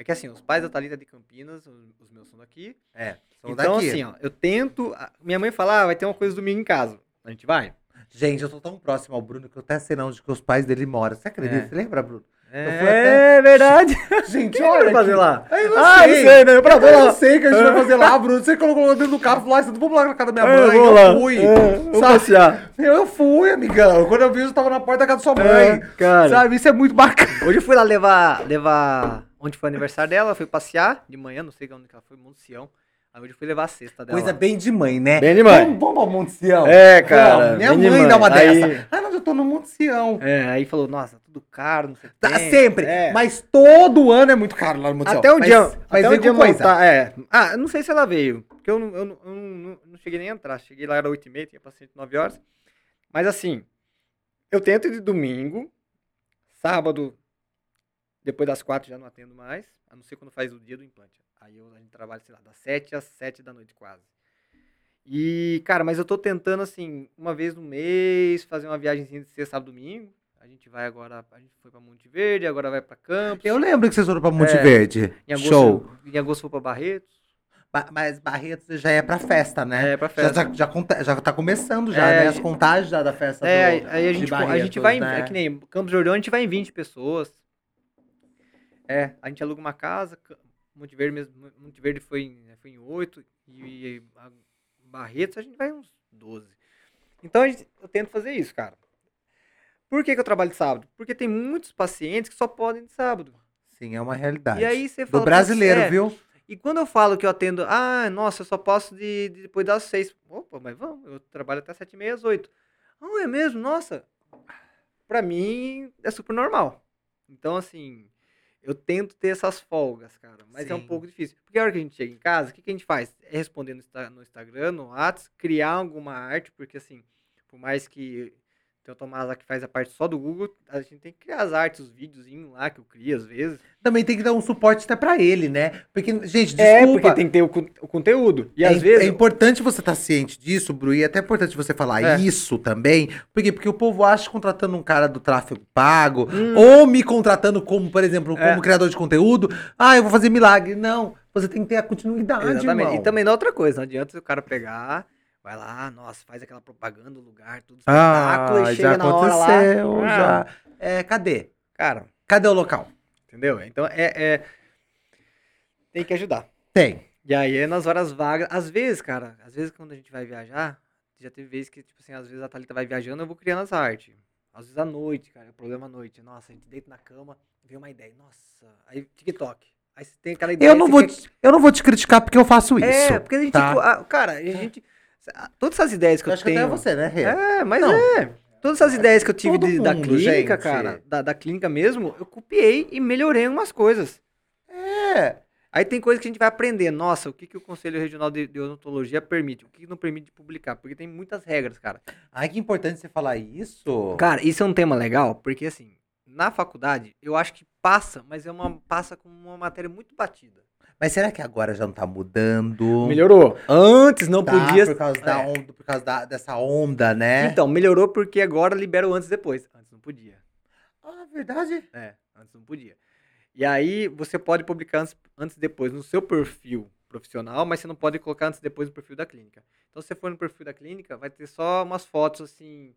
É que assim, os pais da Thalita de Campinas, os, meus são daqui. É, são então, daqui. assim, ó, eu tento. Minha mãe fala, ah, vai ter uma coisa domingo em casa. A gente vai? Gente, eu tô tão próximo ao Bruno que eu até sei onde que os pais dele moram. Você acredita? É. Você lembra, Bruno? É verdade. Gente, O que olha. vai fazer lá? Eu não Ah, sei. não sei, né? Eu Eu não sei que a gente vai É. fazer lá, Bruno. Você colocou dentro do carro, falou, ah, você não vou lá na casa da minha É, mãe. eu lá. fui. É, vou passear. Eu, eu fui, amigão. Quando eu vi, eu tava na porta da casa da sua É, mãe. cara. Sabe? Isso é muito bacana. Hoje eu fui lá levar, levar onde foi o aniversário dela, fui passear de manhã, não sei onde que ela foi, Monte Sião. Aí hoje eu fui levar a cesta dela. Coisa bem de mãe, né? Bem de mãe. Vamos, vamos ao Monte Sião. É, cara, Vamos. Minha mãe mãe. dá uma Aí- dessa. Ah, não, eu tô no Monte Sião. É, aí falou, nossa, tudo caro, não sei o que. Tá sempre. É. Mas todo ano é muito caro lá no Monte Sião. Até o mas, dia, Mas até o dia coisa. montar, é. Ah, não sei se ela veio, porque eu não, eu não, eu não, não cheguei nem a entrar. Cheguei lá, era 8h30, tinha paciente 9 horas. Mas assim, eu tento de domingo, sábado, depois das 4 já não atendo mais, a não ser quando faz o dia do implante. Aí eu, a gente trabalha, sei lá, das 7 às 7 da noite quase. E, cara, mas eu tô tentando, assim, uma vez no mês, fazer uma viagemzinha de sexta, sábado, domingo. A gente vai agora, a gente foi pra Monte Verde, agora vai pra Campos. Eu lembro que vocês foram pra Monte É. Verde. Em agosto, Show. Em agosto foi pra Barretos. Ba- mas Barretos já é pra festa, né? É, pra Já, festa. já, já, conta- já tá começando já, É, né? As contagens já da festa É, do, aí a gente, a gente Barretos, vai em. né? É que nem Campos Jordão, a gente vai em 20 pessoas. É, a gente aluga uma casa. Ca- Monte Verde mesmo. Monte Verde foi em, foi em 8. E Barretos a gente vai uns 12. Então gente- eu tento fazer isso, cara. Por que, que eu trabalho de sábado? Porque tem muitos pacientes que só podem de sábado. Sim, é uma realidade. E aí você do fala. brasileiro, "Putz, é, viu? E quando eu falo que eu atendo, ah, nossa, eu só posso de, de depois das seis. Opa, mas vamos, eu trabalho até sete e meia, às oito. Ah, é mesmo? Nossa. Pra mim, é super normal. Então, assim, eu tento ter essas folgas, cara. Mas é um Sim. pouco difícil. Porque a hora que a gente chega em casa, o que, que a gente faz? É responder no, no Instagram, no WhatsApp, criar alguma arte, porque, assim, por mais que tem o Tomás lá que faz a parte só do Google, a gente tem que criar as artes, os videozinhos lá que eu crio às vezes. Também tem que dar um suporte até pra ele, né? Porque, gente, desculpa. É, porque tem que ter o, o conteúdo. E é, às vezes. é importante você estar ciente disso, Bru, e é até importante você falar É. isso também. Por quê? Porque o povo acha que contratando um cara do tráfego pago, Hum. ou me contratando como, por exemplo, como É. criador de conteúdo, ah, eu vou fazer milagre. Não, você tem que ter a continuidade, Exatamente. irmão. E também não é outra coisa, não adianta o cara pegar, vai lá, nossa, faz aquela propaganda do lugar, tudo espetáculo, Ah, e chega já na hora lá. ah, já. É, cadê? Cara, Cadê o local? entendeu? Então é, é- Tem que ajudar. Tem. E aí é nas horas vagas. Às vezes, cara, às vezes quando a gente vai viajar, já teve vezes que, tipo assim, às vezes a Thalita vai viajando, eu vou criando as artes. Às vezes à noite, cara, é problema à noite. Nossa, a gente deita na cama, vê uma ideia. Nossa, aí TikTok. Aí você tem aquela ideia. Eu não, vou quer- te, eu não vou te criticar porque eu faço isso. É, porque a gente. tá? ah, Cara, a gente. Todas essas ideias que eu, Eu acho que tenho. até você, né, Rê? É, mas Não. é. Todas essas ideias que eu tive de- da mundo, clínica, gente. cara, da, da clínica mesmo, eu copiei e melhorei umas coisas. É. Aí tem coisas que a gente vai aprender. Nossa, o que, que o Conselho Regional de, de Odontologia permite? O que, que não permite de publicar? Porque tem muitas regras, cara. Ai, que importante você falar isso. Cara, isso é um tema legal, porque assim, na faculdade, eu acho que passa, mas é uma passa com uma matéria muito batida. Mas será que agora já não tá mudando? Melhorou. Antes não Tá, podia. por causa, da é. onda, por causa da- dessa onda, né? Então, melhorou porque agora libera o antes e depois. Antes não podia. Ah, verdade. É, antes não podia. E aí você pode publicar antes, antes e depois no seu perfil profissional, mas você não pode colocar antes e depois no perfil da clínica. Então, se você for no perfil da clínica, vai ter só umas fotos assim,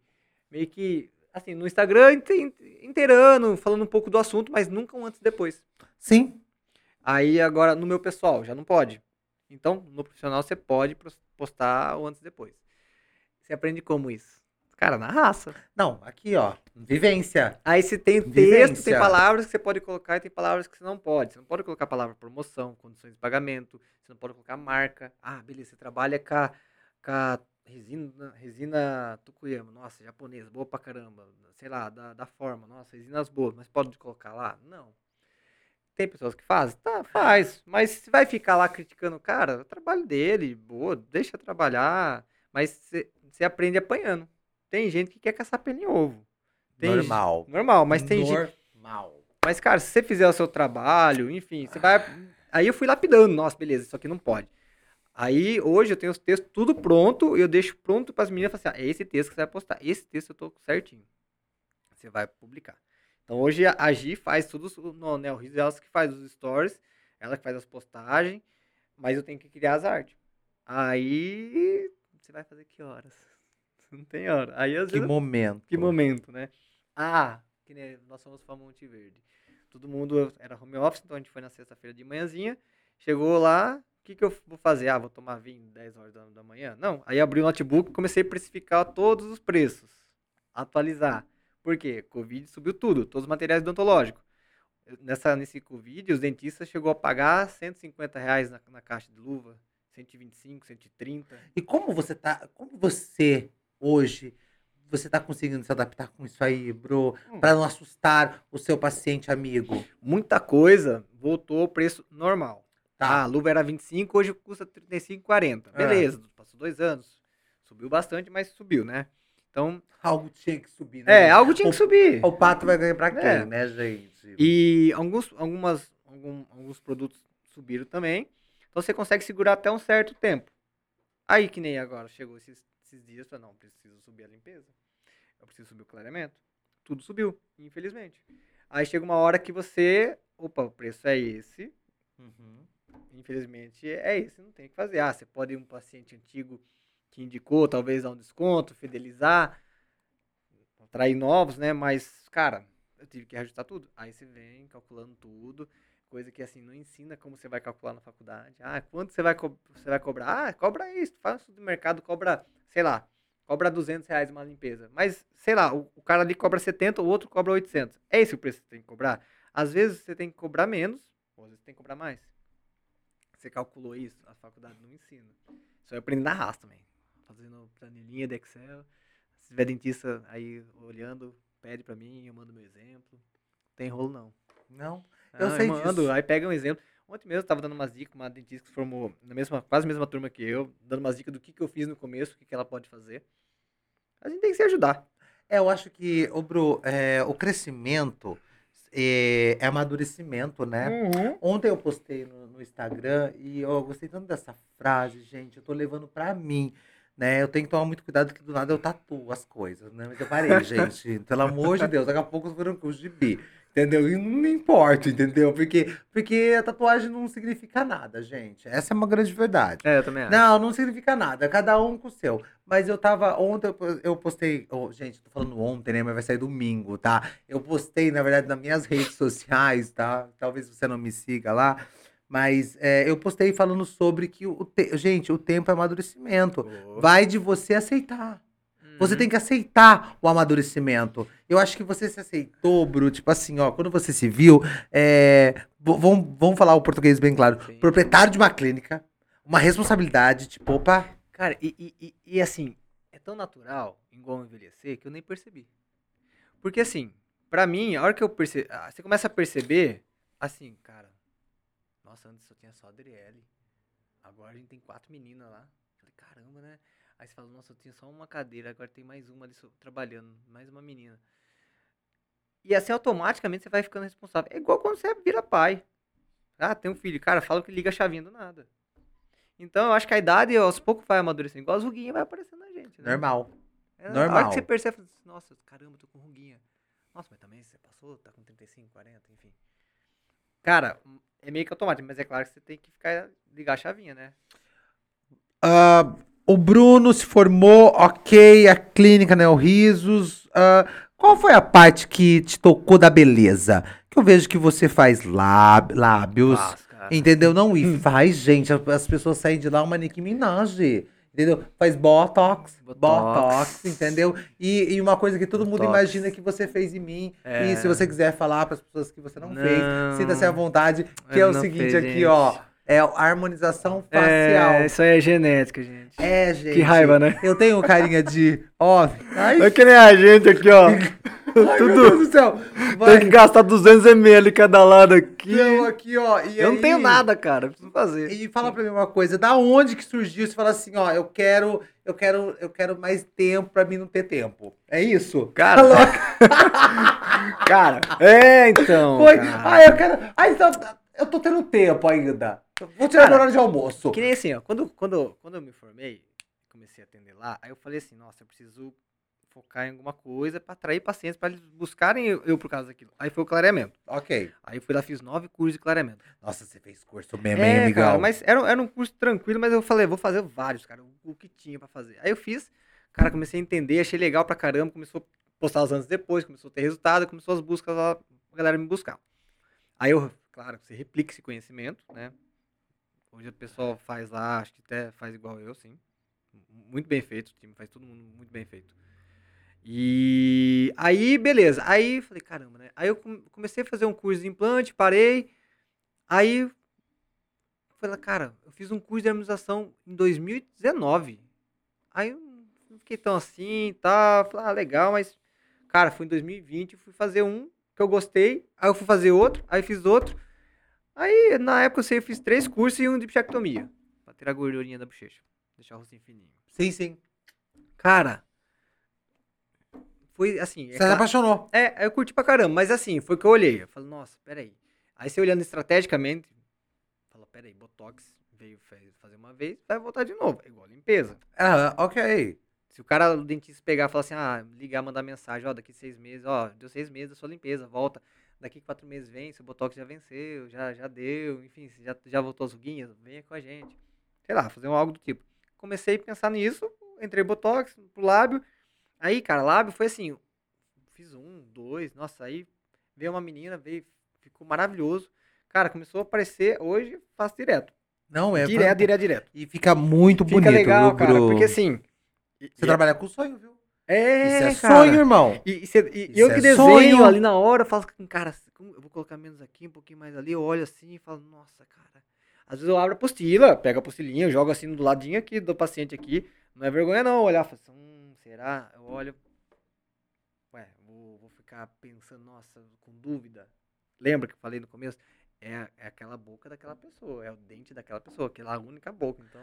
meio que assim, no Instagram inte- inteirando, falando um pouco do assunto, mas nunca um antes e depois. Sim. Aí agora no meu pessoal já não pode. Então, no profissional você pode postar o antes e depois. Você aprende como isso? Cara, na raça. Não, aqui, ó. Vivência. Aí se tem texto, Vivência. tem palavras que você pode colocar e tem palavras que você não pode. Você não pode colocar a palavra promoção, condições de pagamento, você não pode colocar marca. Ah, beleza, você trabalha com a, com a resina, resina Tukuyama, nossa, japonesa, boa pra caramba. Sei lá, da, da forma, nossa, resinas boas, mas pode colocar lá? Não. Tem pessoas que fazem? Tá, faz. Mas se vai ficar lá criticando o cara, é o trabalho dele, boa, deixa trabalhar. Mas você aprende apanhando. Tem gente que quer caçar pelo em ovo. Tem Normal. Normal, mas tem gente. Normal. Mas, cara, se você fizer o seu trabalho, enfim, você vai. Aí eu fui lapidando, nossa, beleza, isso aqui não pode. Aí hoje eu tenho os textos tudo pronto, e eu deixo pronto para as meninas falar assim: ah, é esse texto que você vai postar, esse texto eu tô certinho. Você vai publicar. Então hoje a Gi faz tudo no né, o Riz, ela que faz os stories, ela que faz as postagens, mas eu tenho que criar as artes. Aí você vai fazer que horas? Não tem hora. Aí às Que vezes momento. que momento, né? Ah, que nem nós fomos pra Monte Verde. todo mundo era home office, então a gente foi na sexta-feira de manhãzinha. Chegou lá, o que, que eu vou fazer? Ah, vou tomar vinho 10 horas da, da manhã? Não. Aí abri o notebook e comecei a precificar todos os preços. Atualizar. Por quê? Covid subiu tudo, todos os materiais odontológicos. Nessa, nesse Covid, os dentistas chegou a pagar 150 reais na, na caixa de luva, 125, 130. E como você tá. Como você hoje você tá conseguindo se adaptar com isso aí, bro? Hum. Pra não assustar o seu paciente amigo. Muita coisa voltou ao preço normal. Tá. Ah, a luva era 25, hoje custa 35,40. Ah. Beleza, passou dois anos. Subiu bastante, mas subiu, né? Então, Algo tinha que subir, né? é, algo tinha que O- subir. O pato vai ganhar pra quem, É. né, gente? E alguns, algumas, algum- alguns produtos subiram também. Então você consegue segurar até um certo tempo. Aí que nem agora, chegou esses, esses dias, falei, não, preciso subir a limpeza. Eu preciso subir o clareamento. Tudo subiu, infelizmente. Aí chega uma hora que você, opa, o preço é esse, Uhum. infelizmente é esse, não tem o que fazer. Ah, você pode ir um paciente antigo que indicou, talvez dar um desconto, fidelizar, atrair novos, né? Mas, cara, eu tive que reajustar tudo. Aí você vem calculando tudo, coisa que assim não ensina como você vai calcular na faculdade. Ah, quanto você vai, você vai cobrar? Ah, cobra isso, faz um de mercado, cobra, sei lá, cobra 200 reais uma limpeza. Mas, sei lá, o, o cara ali cobra 70, o outro cobra 800. É esse o preço que você tem que cobrar? Às vezes você tem que cobrar menos, ou às vezes você tem que cobrar mais. Você calculou isso? A faculdade não ensina. Só eu aprendi na raça também. Fazendo planilhinha de Excel. Se tiver dentista aí olhando, pede pra mim, eu mando meu exemplo. Tem rolo não. Não? Eu Ah, sei mando, disso. aí pega um exemplo. Ontem mesmo eu tava dando umas dicas, uma dentista que se formou na mesma, quase a mesma turma que eu, dando umas dicas do que, que eu fiz no começo, o que, que ela pode fazer. A gente tem que se ajudar. É, eu acho que, ô, Bru, é, o crescimento é, é amadurecimento, né? Uhum. Ontem eu postei no, no Instagram e eu gostei tanto dessa frase, gente. Eu tô levando pra mim, né? Eu tenho que tomar muito cuidado que do nada eu tatuo as coisas, né? Mas eu parei, gente. Pelo amor de Deus, daqui a pouco eu vou com gibi. Entendeu? E não me importo, entendeu? Porque, porque a tatuagem não significa nada, gente. Essa é uma grande verdade. É, eu também acho. Não, não significa nada. Cada um com o seu. Mas eu tava. Ontem eu postei. oh, gente, tô falando ontem, né? Mas vai sair domingo, tá? Eu postei, na verdade, nas minhas redes sociais, tá? Talvez você não me siga lá. Mas é, eu postei falando sobre que o. te- Gente, o tempo é amadurecimento. Vai de você aceitar. Você Uhum. tem que aceitar o amadurecimento. Eu acho que você se aceitou, Bru. Tipo assim, ó, quando você se viu, é, vamos, vamos falar o português bem claro. Sim. Proprietário de uma clínica, uma responsabilidade, tipo, opa, Cara, e, e, e, assim, é tão natural, igual envelhecer, que eu nem percebi. Porque assim, pra mim, a hora que eu percebi. Você começa a perceber, assim, cara. Nossa, antes só tinha só a Adriele. Agora a gente tem quatro meninas lá. Falei, caramba, né? Aí você fala, nossa, eu tinha só uma cadeira, agora tem mais uma ali trabalhando, mais uma menina. E assim, automaticamente você vai ficando responsável. É igual quando você vira pai. Ah, tem um filho. Cara, fala que liga a chavinha do nada. Então, eu acho que a idade aos poucos vai amadurecendo. Igual as ruguinhas vai aparecendo na gente, né? normal. É, A hora normal. que você percebe, fala assim, nossa, caramba, tô com ruguinha. Nossa, mas também você passou, tá com 35, 40, enfim. Cara, é meio que automático, mas é claro que você tem que ficar, ligar a chavinha, né? Ah, o Bruno se formou, ok, a clínica Neo Risos. ah, qual foi a parte que te tocou da beleza? Que eu vejo que você faz láb- lábios, cara. entendeu? Não, e faz, gente, as- as pessoas saem de lá uma Nicki Minaj, entendeu? Faz botox, botox, Botox. entendeu? E, e uma coisa que todo mundo Botox. imagina que você fez em mim. E É. se você quiser falar para as pessoas que você não, fez, Não. sinta-se à vontade, que é o seguinte fiz, aqui, gente. ó. É a harmonização facial. É, isso aí é genética, gente. É, gente. Que raiva, né? Eu tenho carinha de. Ó. Ai, É que nem a gente aqui, ó. ai, tudo- meu Deus do céu. Tem Vai. que gastar 200 ml cada lado aqui. Eu aqui, ó. Eu não aí- tenho nada, cara. Preciso fazer. E fala pra mim uma coisa, da onde que surgiu? Você fala assim, ó, eu quero, eu quero, eu quero mais tempo pra mim não ter tempo. É isso? Cara, cara, é então. Foi. cara. Ai, eu quero. Ai, então, eu tô tendo tempo ainda. Vou tirar Cara, horário de almoço. Que nem assim, ó. Quando, quando, quando eu me formei, comecei a atender lá, aí eu falei assim, nossa, eu preciso focar em alguma coisa pra atrair pacientes, pra eles buscarem eu, eu por causa daquilo. Aí foi o clareamento. Ok. Aí eu fui lá, fiz nove cursos de clareamento. Nossa, você fez curso mesmo, hein, É, amigão? cara, mas era, era um curso tranquilo, mas eu falei, vou fazer vários, cara, o, o que tinha pra fazer. Aí eu fiz, cara, comecei a entender, achei legal pra caramba, começou a postar os anos depois, começou a ter resultado, começou as buscas lá, a galera me buscar. Aí eu, claro, você replica esse conhecimento, né? Hoje o pessoal faz lá, acho que até faz igual eu, sim. Muito bem feito, o time faz todo mundo muito bem feito. E aí, beleza. Aí falei, caramba, né? Aí eu com- comecei a fazer um curso de implante, parei. Aí falei, cara, eu fiz um curso de harmonização em 2019. Aí eu não fiquei tão assim tal. Falei, ah, legal, mas, cara, foi em 2020, eu fui fazer um que eu gostei. Aí eu fui fazer outro, aí fiz outro. Aí, na época, eu sei, eu fiz três cursos e um de bichectomia. Pra tirar a gordurinha da bochecha. Deixar o rostinho fininho. Sim, sim. Cara, foi assim. é Você se claro- apaixonou. é, eu curti pra caramba, mas assim, foi que eu olhei. Eu falei, nossa, peraí. Aí você olhando estrategicamente, fala, peraí, Botox veio fa- fazer uma vez, vai voltar de novo. É igual limpeza. Ah, ok. Se o cara, o dentista pegar e falar assim, ah, ligar, mandar mensagem, ó, daqui seis meses, ó, deu seis meses da sua limpeza, volta. Daqui quatro meses vem, seu Botox já venceu, já, já deu, enfim, já, já voltou as ruguinhas, venha com a gente. Sei lá, fazer um algo do tipo. Comecei a pensar nisso, entrei Botox pro lábio. Aí, cara, lábio foi assim, fiz um, dois, nossa, aí veio uma menina, veio, ficou maravilhoso. Cara, começou a aparecer, hoje faço direto. Não, é. direto, direto, direto. E fica muito Fica bonito, legal, viu, cara, porque assim... Você e- trabalha com sonho, viu? É, Isso é cara. sonho, irmão. E, e e- eu é que desenho sonho. ali na hora, eu falo, cara, eu vou colocar menos aqui, um pouquinho mais ali, eu olho assim e falo, nossa, cara. Às vezes eu abro a apostila, pego a apostilinha, eu jogo assim do ladinho aqui do paciente aqui. Não é vergonha não olhar, falo assim, hum, será? Eu olho, ué, vou, vou ficar pensando, nossa, com dúvida. Lembra que eu falei no começo? É, é aquela boca daquela pessoa, é o dente daquela pessoa, aquela única boca, então...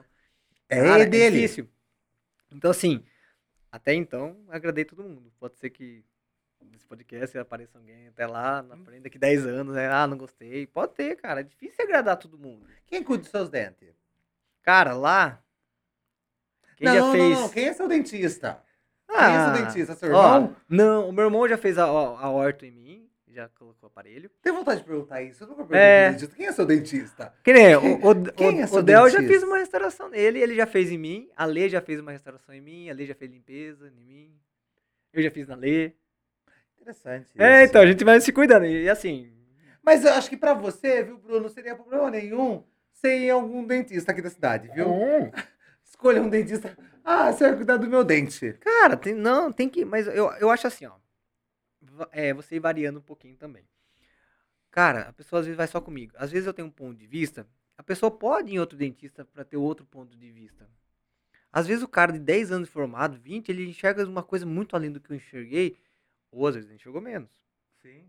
É Cara, dele. difícil. Então, assim, até então, agradei todo mundo. Pode ser que nesse podcast apareça alguém até lá, na frente, daqui 10 anos, né? Ah, não gostei. Pode ter, cara. É difícil agradar todo mundo. Quem cuida dos seus dentes? Cara, lá. Quem não, já não, fez. não, não. Quem é seu dentista? Ah, Quem é seu dentista? Seu ó, irmão? não, o meu irmão já fez a, a, a orto em mim, já colocou o aparelho. Tenho vontade de perguntar isso. Eu nunca perguntei É. pro dentista. Quem é seu dentista? Que nem, o, o, Quem o, é seu o Del já fez uma restauração nele, ele já fez em mim. A Lê já fez uma restauração em mim, a Lê já fez limpeza em mim. Eu já fiz na Lê. Interessante. É, isso. então, a gente vai se cuidando. E assim, Mas eu acho que pra você, viu, Bruno, não seria problema nenhum ser em algum dentista aqui da cidade, viu? Escolha um dentista. Ah, você vai cuidar do meu dente. cara, tem, não, tem que. Mas eu, eu acho assim, ó. É, você ir variando um pouquinho também. Cara, a pessoa às vezes vai só comigo. Às vezes eu tenho um ponto de vista. A pessoa pode ir em outro dentista pra ter outro ponto de vista. Às vezes o cara de 10 anos formado, 20, ele enxerga uma coisa muito além do que eu enxerguei. Ou às vezes enxergou menos. Sim.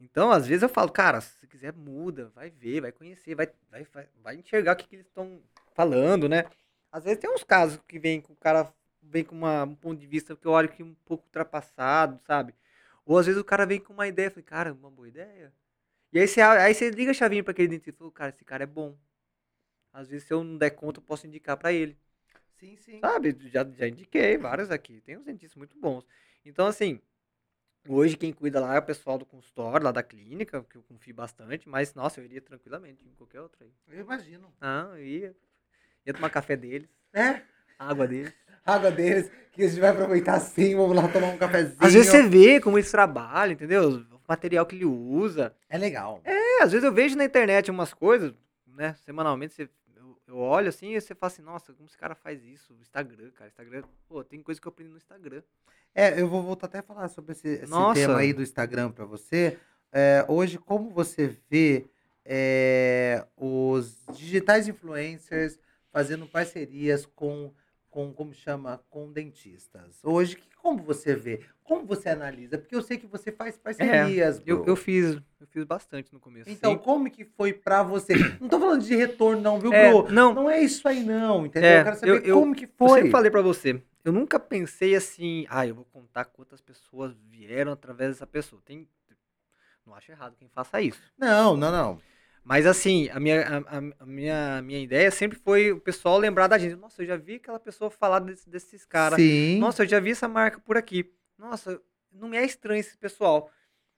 Então, às vezes eu falo, cara, se quiser, muda, vai ver, vai conhecer, vai, vai, vai, vai enxergar o que, que eles estão falando, né? Às vezes tem uns casos que vem com o cara vem com uma, um ponto de vista que eu olho que um pouco ultrapassado, sabe? Ou às vezes o cara vem com uma ideia, falei, cara, uma boa ideia. E aí você, aí você liga a chavinha pra aquele dentista e fala, cara, esse cara é bom. Às vezes, se eu não der conta, eu posso indicar pra ele. Sim, sim. Sabe? Já, já indiquei vários aqui. Tem uns dentistas muito bons. Então, assim, hoje quem cuida lá é o pessoal do consultório, lá da clínica, que eu confio bastante, mas, nossa, eu iria tranquilamente em qualquer outro aí. Eu imagino. Ah, eu ia. Ia tomar café deles, É? Água deles. Água deles, que a gente vai aproveitar sim, vamos lá tomar um cafezinho. Às vezes você vê como eles trabalham, entendeu? O material que ele usa. É legal. É, às vezes eu vejo na internet umas coisas, né? Semanalmente você, eu, olho assim e você fala assim, nossa, como esse cara faz isso? Instagram, cara. Instagram, pô, tem coisa que eu aprendi no Instagram. É, eu vou voltar até a falar sobre esse, esse tema aí do Instagram pra você. É, hoje, como você vê é, os digitais influencers fazendo parcerias com, com, como chama, com dentistas? Hoje, que, como você vê? Como você analisa? Porque eu sei que você faz parcerias, Eu, bro. eu fiz, eu fiz bastante no começo. Então, sim. como que foi pra você? Não tô falando de retorno não, viu, É, bro? não, Não é isso aí não, entendeu? É, eu quero saber eu- eu- como que eu foi. sempre falei pra você, eu nunca pensei assim, ah, eu vou contar quantas pessoas vieram através dessa pessoa. Tem, não acho errado quem faça isso. Não, não, não. Mas assim, a minha, a, a- minha, minha ideia sempre foi o pessoal lembrar da gente. Nossa, eu já vi aquela pessoa falar desse- desses caras. Sim. Nossa, eu já vi essa marca por aqui. Nossa, não me é estranho esse pessoal.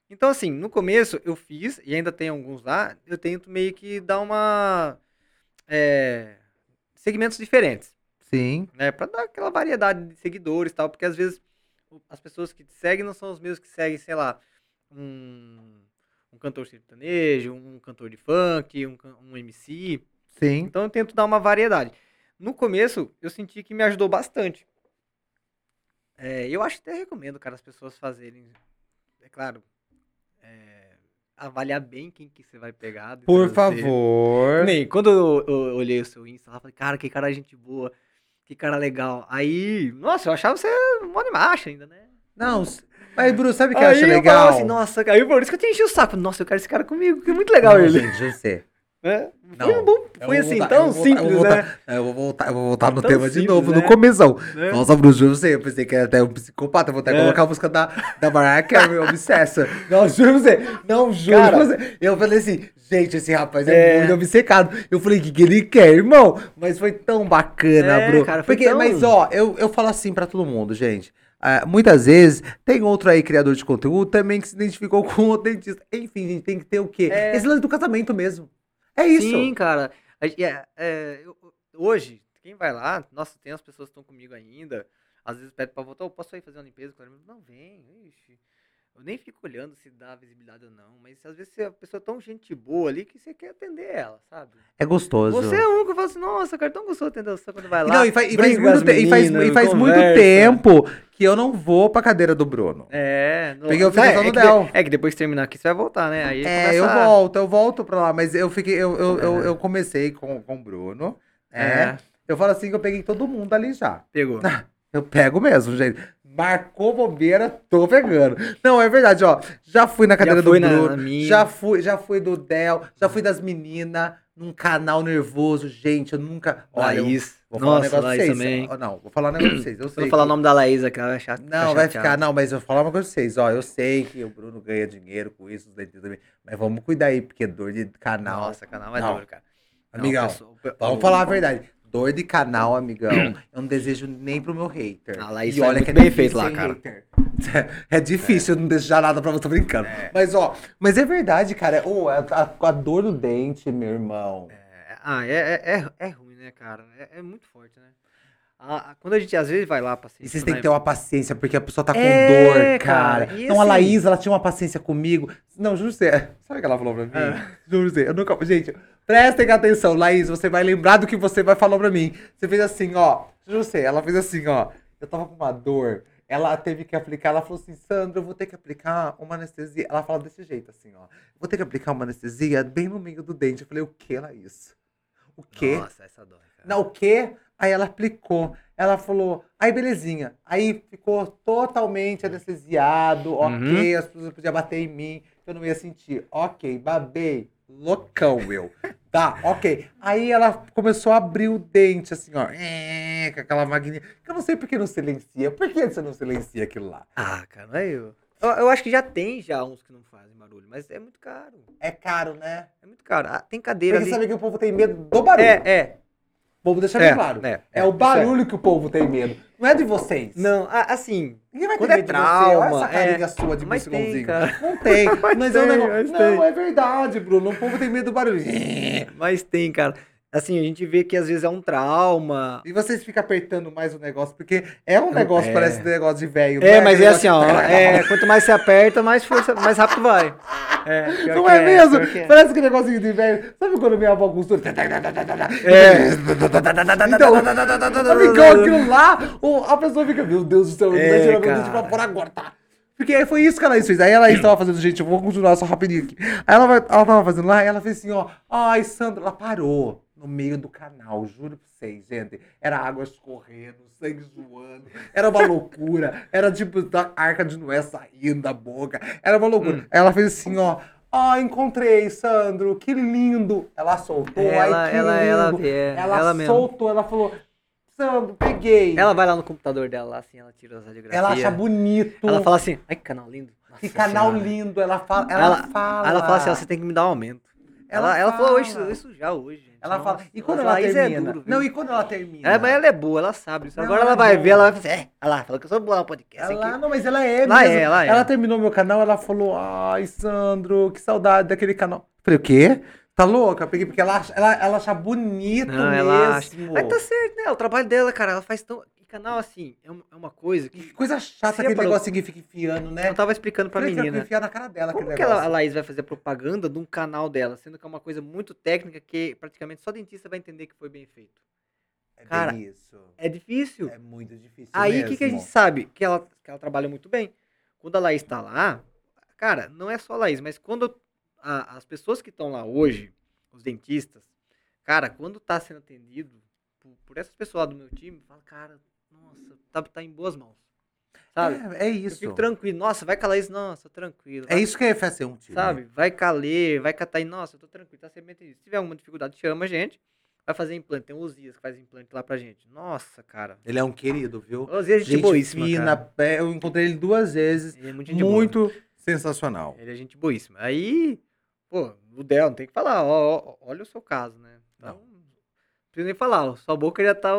Então, assim, no começo eu fiz, e ainda tem alguns lá, eu tento meio que dar uma. é, segmentos diferentes, Sim. né? Pra dar aquela variedade de seguidores e tal, porque às vezes as pessoas que te seguem não são os mesmos que seguem, sei lá, um, um cantor sertanejo, um cantor de funk, um, um MC. Sim. Então eu tento dar uma variedade. No começo, eu senti que me ajudou bastante. É, eu acho que até recomendo, cara, as pessoas fazerem. É claro, é, avaliar bem quem que você vai pegar. Por favor. Nem, quando eu, eu olhei o seu Insta, lá, falei, cara, que cara gente boa, que cara legal. Aí, nossa, eu achava você um monte de macho ainda, né? Não, mas Bruno, sabe o que eu acho eu legal? falava assim, nossa, aí por isso que eu tinha enchido o saco. Nossa, eu quero esse cara comigo, que é muito legal Não, ele. gente, eu sei. Né? Não, Foi, um bom, Eu foi assim, voltar- tão eu voltar- simples, eu vou né? voltar- Eu vou voltar, eu vou voltar no Tão tema de simples, novo, né? no comezão. Né? Nossa, Bruno, você, eu pensei que era até um psicopata, eu vou até É. colocar a música da, da Mariah Carey, Obsessa. Não, juro você, não, juro Cara. você. Eu falei assim, gente, esse rapaz é, É. muito obcecado. Eu falei, o que, que ele quer, irmão? Mas foi tão bacana, É, Bruno. cara, Porque, tão- Mas, ó, eu, eu falo assim pra todo mundo, gente. Ah, muitas vezes tem outro aí, criador de conteúdo, também que se identificou com outro dentista. Enfim, gente, tem que ter o quê? É. Esse lance do casamento mesmo. É isso. Sim, cara. É, é, eu- hoje, quem vai lá, nossa, tem as pessoas que estão comigo ainda. Às vezes pede pra voltar, eu posso aí fazer uma limpeza? Não, vem, ixi. Eu nem fico olhando se dá visibilidade ou não, mas às vezes a pessoa é tão gente boa ali que você quer atender ela, sabe? É gostoso. Você é um que eu falo assim, nossa, cara, tão gostoso atender você quando vai lá. Não, e faz, e faz muito, te- e faz, e faz muito tempo que eu não vou pra cadeira do Bruno. É, no- Porque eu fico é, só no é, que Del. de- é que depois que terminar aqui você vai voltar, né? Aí É, eu a- volto, eu volto pra lá, mas eu fiquei, eu, eu, eu, É. eu comecei com, com o Bruno. É. É, Eu falo assim que eu peguei todo mundo ali já. pegou. Eu pego mesmo, gente. Marcou bobeira, tô pegando. Não, é verdade, ó. Já fui na cadeira do na- Bruno. na já fui, já fui do Del, já fui das meninas num canal nervoso, gente. Eu nunca. Olha, eu Laís. vou falar um Nossa, negócio pra Laís vocês. também. Não, vou falar um negócio pra vocês. Eu Se sei. eu falar o que- nome da Laís aqui, ela vai achar. Não, vai ficar, não, mas eu vou falar uma coisa pra vocês, ó. Eu sei que o Bruno ganha dinheiro com isso, os dentistas também. Mas vamos cuidar aí, porque dor de canal. Nossa, canal é Não. duro, cara. Não, Amigão, pessoal, pe- Vamos o- falar a verdade. Dor de canal, amigão, eu não desejo nem pro meu hater. A Laís e olha muito que é bem difícil feito lá, cara. hater. É difícil, eu não desejar nada pra você, tô brincando. Mas, ó, mas é verdade, cara. Ô, a, a- a dor do dente, meu irmão. É, ah, é, é, é, é ruim, né, cara? É, é muito forte, né? A- a- quando a gente às vezes vai lá pra E vocês têm que né? ter uma paciência, porque a pessoa tá com É, dor, cara. cara, Então a assim- Laís, ela tinha uma paciência comigo. Não, juro você. Sabe o que ela falou pra mim? É. Juro você. Eu nunca... Gente, prestem atenção, Laís. Você vai lembrar do que você vai falar pra mim. Você fez assim, ó. Juro você. Ela fez assim, ó. Eu tava com uma dor. Ela teve que aplicar. Ela falou assim, Sandra, eu vou ter que aplicar uma anestesia. Ela fala desse jeito, assim, ó. Vou ter que aplicar uma anestesia bem no meio do dente. Eu falei, o que, Laís? O quê? Nossa, essa dói, cara. Não, o quê? Aí ela aplicou. Ela falou, aí belezinha. Aí ficou totalmente anestesiado, ok, as pessoas podiam bater em mim, eu não ia sentir. Ok, babei. Loucão, eu. Tá, ok. Aí ela começou a abrir o dente, assim, ó. é, Com aquela maquininha. Que eu não sei por que não silencia. Por que você não silencia aquilo lá? Ah, cara, é eu. eu. Eu acho que já tem já uns que não fazem barulho, mas é muito caro. É caro, né? É muito caro. Ah, tem cadeira Porque ali. sabe que o povo tem medo do barulho. É, é. O povo deixa É, bem claro. é, É, é, o isso barulho que o povo tem medo. Não é de vocês. Não, assim, Ninguém vai ter é medo de você. Olha trauma, essa carinha é. sua de Mas tem, cara. Não tem. Mas mas é um tem, negócio. Não, tem. é verdade, Bruno. O povo tem medo do barulho. mas tem, cara. Assim, a gente vê que às vezes é um trauma. E vocês ficam apertando mais o negócio, porque é um negócio, É. parece negócio de velho. É, não mas é assim, ó. É, quanto mais você aperta, mais força, mais rápido vai. É, Não que é mesmo? que é. Parece aquele negocinho de velho. Sabe quando minha avó costura? É. Então, amigão, aquilo lá, a pessoa fica, meu Deus do céu, É, vai tirar pra fora agora, tá? Porque aí foi isso que a Laís fez. Aí a Laís tava fazendo, gente, eu vou continuar só rapidinho aqui. Aí ela, ela tava fazendo lá, e ela fez assim, ó. Ai, Sandra, ela parou no meio do canal, juro pra vocês, gente. Era água escorrendo, sangue zoando. Era uma loucura. Era tipo da arca de Noé saindo da boca. Era uma loucura. Hum. Ela fez assim, ó. Ah, encontrei, Sandro, que lindo. Ela soltou, Ela- ai, que ela- lindo. ela- é, ela, ela mesmo. soltou, ela falou, Sandro, peguei. Ela vai lá no computador dela, lá, assim, ela tira as radiografias. Ela acha bonito. Ela fala assim, ai, que canal lindo. que Nossa canal Senhora. lindo. Ela fala. Ela, Ela, fala. ela fala assim, ó, você tem que me dar um aumento. Ela, Ela ela, falou isso, isso já hoje, Ela fala. Nossa, E quando ela ela fala, "Isso é termina? duro, viu?" não, e quando ela termina? Ela, mas ela é boa, ela sabe. Não, Agora ela ela é vai boa. ver, ela vai fazer, é, olha lá, falou que eu sou boa no podcast. Ela, aqui. não, mas ela é Ela mesmo. é, ela é. Ela terminou meu canal, ela falou, ai, Sandro, que saudade daquele canal. Falei, o quê? Tá louca? Eu peguei porque ela, acha- ela, ela acha bonito Não, ela acha. mesmo. Mas tá certo, né? O trabalho dela, cara, ela faz tão. Canal, assim, é um- é uma coisa Que que. coisa chata aquele falou- negocinho que fica enfiando, né? Eu tava explicando pra Falei que menina. enfiar na cara dela Como que ela, a negócio. Laís vai fazer propaganda de um canal dela, sendo que é uma coisa muito técnica que praticamente só dentista vai entender que foi bem feito? É Cara, isso. É difícil. É muito difícil Aí o que, que a gente sabe? Que ela, que ela trabalha muito bem. Quando a Laís tá lá, cara, não é só a Laís, mas quando a- as pessoas que estão lá hoje, os dentistas, cara, quando tá sendo atendido por, por essas pessoas lá do meu time, fala, cara, nossa, tá, tá em boas mãos. Sabe? É, é Eu isso. fico tranquilo. Nossa, vai a Laís, nossa, tranquilo. É vai- isso que é FSC um time. Sabe? Vai caler, vai catar aí, nossa, eu tô tranquilo, tá sempre atendido. Se tiver alguma dificuldade, chama a gente. Vai fazer implante. Tem o Osias que faz implante lá pra gente. Nossa, cara. Ele é um querido, viu? O Osias é gente, boíssima, fina, eu encontrei ele duas vezes. Ele é muito gente boa. Muito sensacional. Ele é gente boíssima. Aí, pô, o Del, não tem que falar, ó, ó, olha o seu caso, né? Então, Não. não precisa nem falar, ó, sua boca já tá.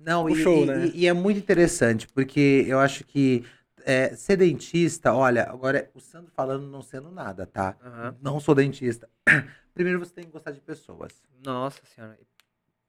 Não, e, show, e- né? e- e é muito interessante, porque eu acho que é, ser dentista, olha, agora o Sandro falando não sendo nada, tá? Aham. Não sou dentista. Primeiro você tem que gostar de pessoas. Nossa senhora.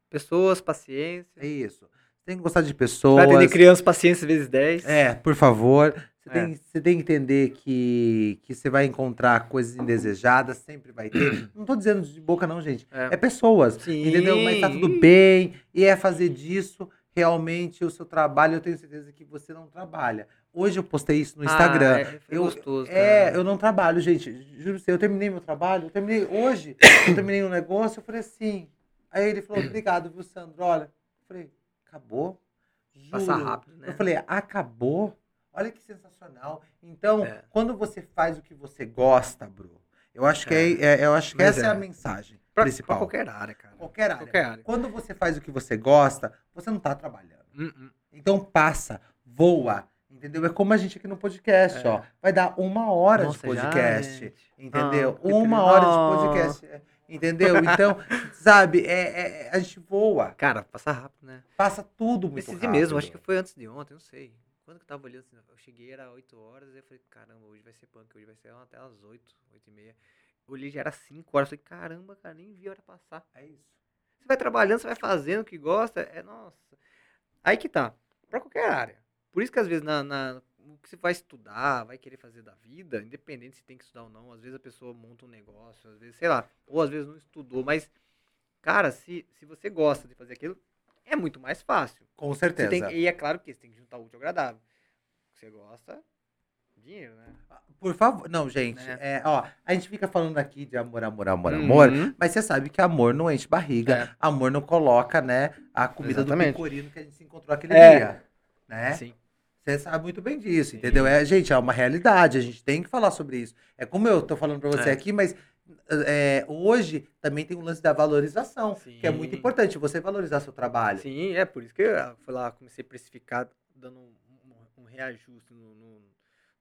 Pessoas, paciência. É isso. Você tem que gostar de Vai pessoas. atender criança, paciência vezes 10. É, por favor. Você, É. tem, você tem que entender que, que você vai encontrar coisas indesejadas, sempre vai ter. Não tô dizendo de boca, não, gente. É pessoas. Sim. Entendeu? Mas tá tudo bem. E é fazer disso realmente o seu trabalho. Eu tenho certeza que você não trabalha. Hoje eu postei isso no Instagram. Ah, é, eu, gostoso, é, eu não trabalho, gente. Juro você, eu terminei meu trabalho. Eu terminei hoje. eu terminei um negócio. Eu falei assim. Aí ele falou, obrigado, viu, Sandro? Olha. Eu falei, acabou? Juro. Passa rápido, né? Eu falei, acabou? Olha que sensacional. Então, É. quando você faz o que você gosta, Bru, eu acho que, É. é. é- eu acho que Mas essa é. é. a mensagem Pra, principal. pra qualquer área, cara. Qualquer área. Qualquer área. Quando você faz o que você gosta, você não tá trabalhando. Hum, hum. Então passa, voa. Entendeu? É como a gente aqui no podcast, É. ó. Vai dar uma hora Nossa, de já, podcast. gente. entendeu? Ah, uma tri- hora Ah. de podcast. é, Entendeu? Então, sabe, é, é- a gente voa. Cara, passa rápido, né? Passa tudo muito Esse rápido. mesmo, acho que foi antes de ontem, não sei. Quando que eu tava olhando assim, eu cheguei, era 8 horas, aí eu falei, caramba, hoje vai ser punk, hoje vai ser até às 8, 8 e meia. Olhei, já era 5 horas, falei, caramba, cara, nem vi a hora passar. É isso. Você vai trabalhando, você vai fazendo o que gosta, é nossa. Aí que tá, pra qualquer área. Por isso que às vezes na, na- o que você vai estudar, vai querer fazer da vida, independente se tem que estudar ou não, às vezes a pessoa monta um negócio, às vezes, sei lá, ou às vezes não estudou, mas, cara, se, se você gosta de fazer aquilo, é muito mais fácil. Com certeza. tem, e é claro que você tem que juntar o útil ao agradável. Você gosta, dinheiro, né? Por favor. Não, gente. Né? É, ó, a gente fica falando aqui de amor, amor, amor, amor. Uhum. Mas você sabe que amor não enche barriga. É. Amor não coloca, né, a comida Exatamente. do pecorino que a gente se encontrou aquele É. dia. Né? Sim. Você sabe muito bem disso, Sim. entendeu? É, gente, é uma realidade, a gente tem que falar sobre isso. É como eu tô falando pra você É. aqui, mas é, hoje também tem o lance da valorização, que é muito Sim. importante, você valorizar seu trabalho. Sim, é por isso que eu fui lá, comecei a precificar, dando um, um- um reajuste no- no-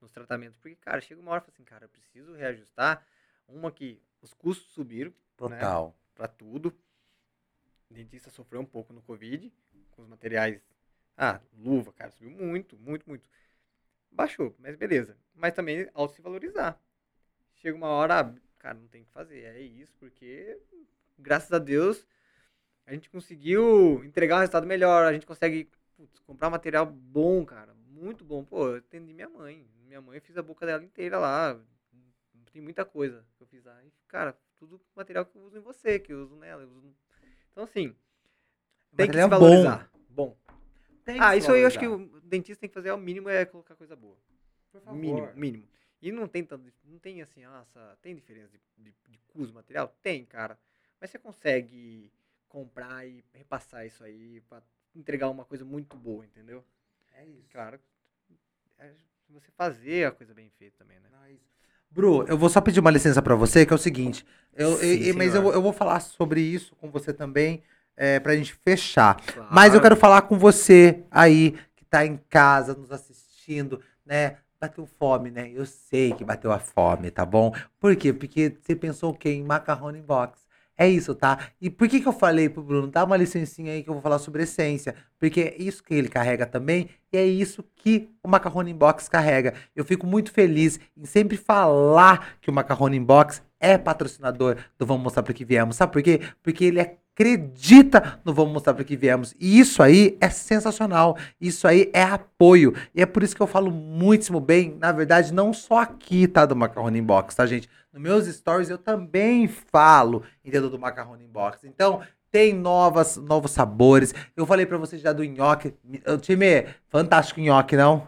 nos tratamentos. Porque, cara, chega uma hora e fala assim, cara, eu preciso reajustar. Uma que os custos subiram Total. pra tudo. O dentista sofreu um pouco no Covid, com os materiais. Ah, luva, cara, subiu muito, muito, muito. Baixou, mas beleza. Mas também ao se valorizar. Chega uma hora, ah, cara, não tem o que fazer. É isso, porque, graças a Deus, a gente conseguiu entregar um resultado melhor. A gente consegue putz, comprar material bom, cara. Muito bom. Pô, eu atendi minha mãe. Minha mãe eu fiz a boca dela inteira lá. Tem muita coisa que eu fiz lá. E, cara, tudo material que eu uso em você, que eu uso nela. eu uso Então, assim, tem que se bom. valorizar. Bom. Que Ah, isso aí eu acho que o dentista tem que fazer ao mínimo é colocar coisa boa. Por favor. Mínimo, mínimo. E não tem tanto, não tem assim, nossa, tem diferença de, de, de custo material? Tem, cara. Mas você consegue comprar e repassar isso aí pra entregar uma coisa muito boa, entendeu? É isso. Claro, é você fazer a coisa bem feita também, né? Não, é isso. Bru, eu vou só pedir uma licença pra você, que é o seguinte. Eu, Sim, eu- mas eu, eu vou falar sobre isso com você também, é, pra gente fechar. Mas eu quero falar com você aí, que tá em casa, nos assistindo, né? Bateu fome, né? Eu sei que bateu a fome, tá bom? Por quê? Porque você pensou o quê? Em macarrone box. É isso, tá? E por que que eu falei pro Bruno? Dá uma licencinha aí que eu vou falar sobre essência. Porque é isso que ele carrega também e é isso que o Macarrone Box carrega. Eu fico muito feliz em sempre falar que o Macarrone Box é patrocinador do Vamos Mostrar Pro Que Viemos. Sabe por quê? Porque ele acredita no Vamos Mostrar para que viemos. E isso aí é sensacional. Isso aí é apoio. E é por isso que eu falo muitíssimo bem, na verdade, não só aqui, tá? Do Macarrone Box, tá, gente? Nos meus stories eu também falo, entendeu? Do Macarrone Box. Então, tem novas, novos sabores. Eu falei para vocês já do nhoque. O time, fantástico nhoque, não?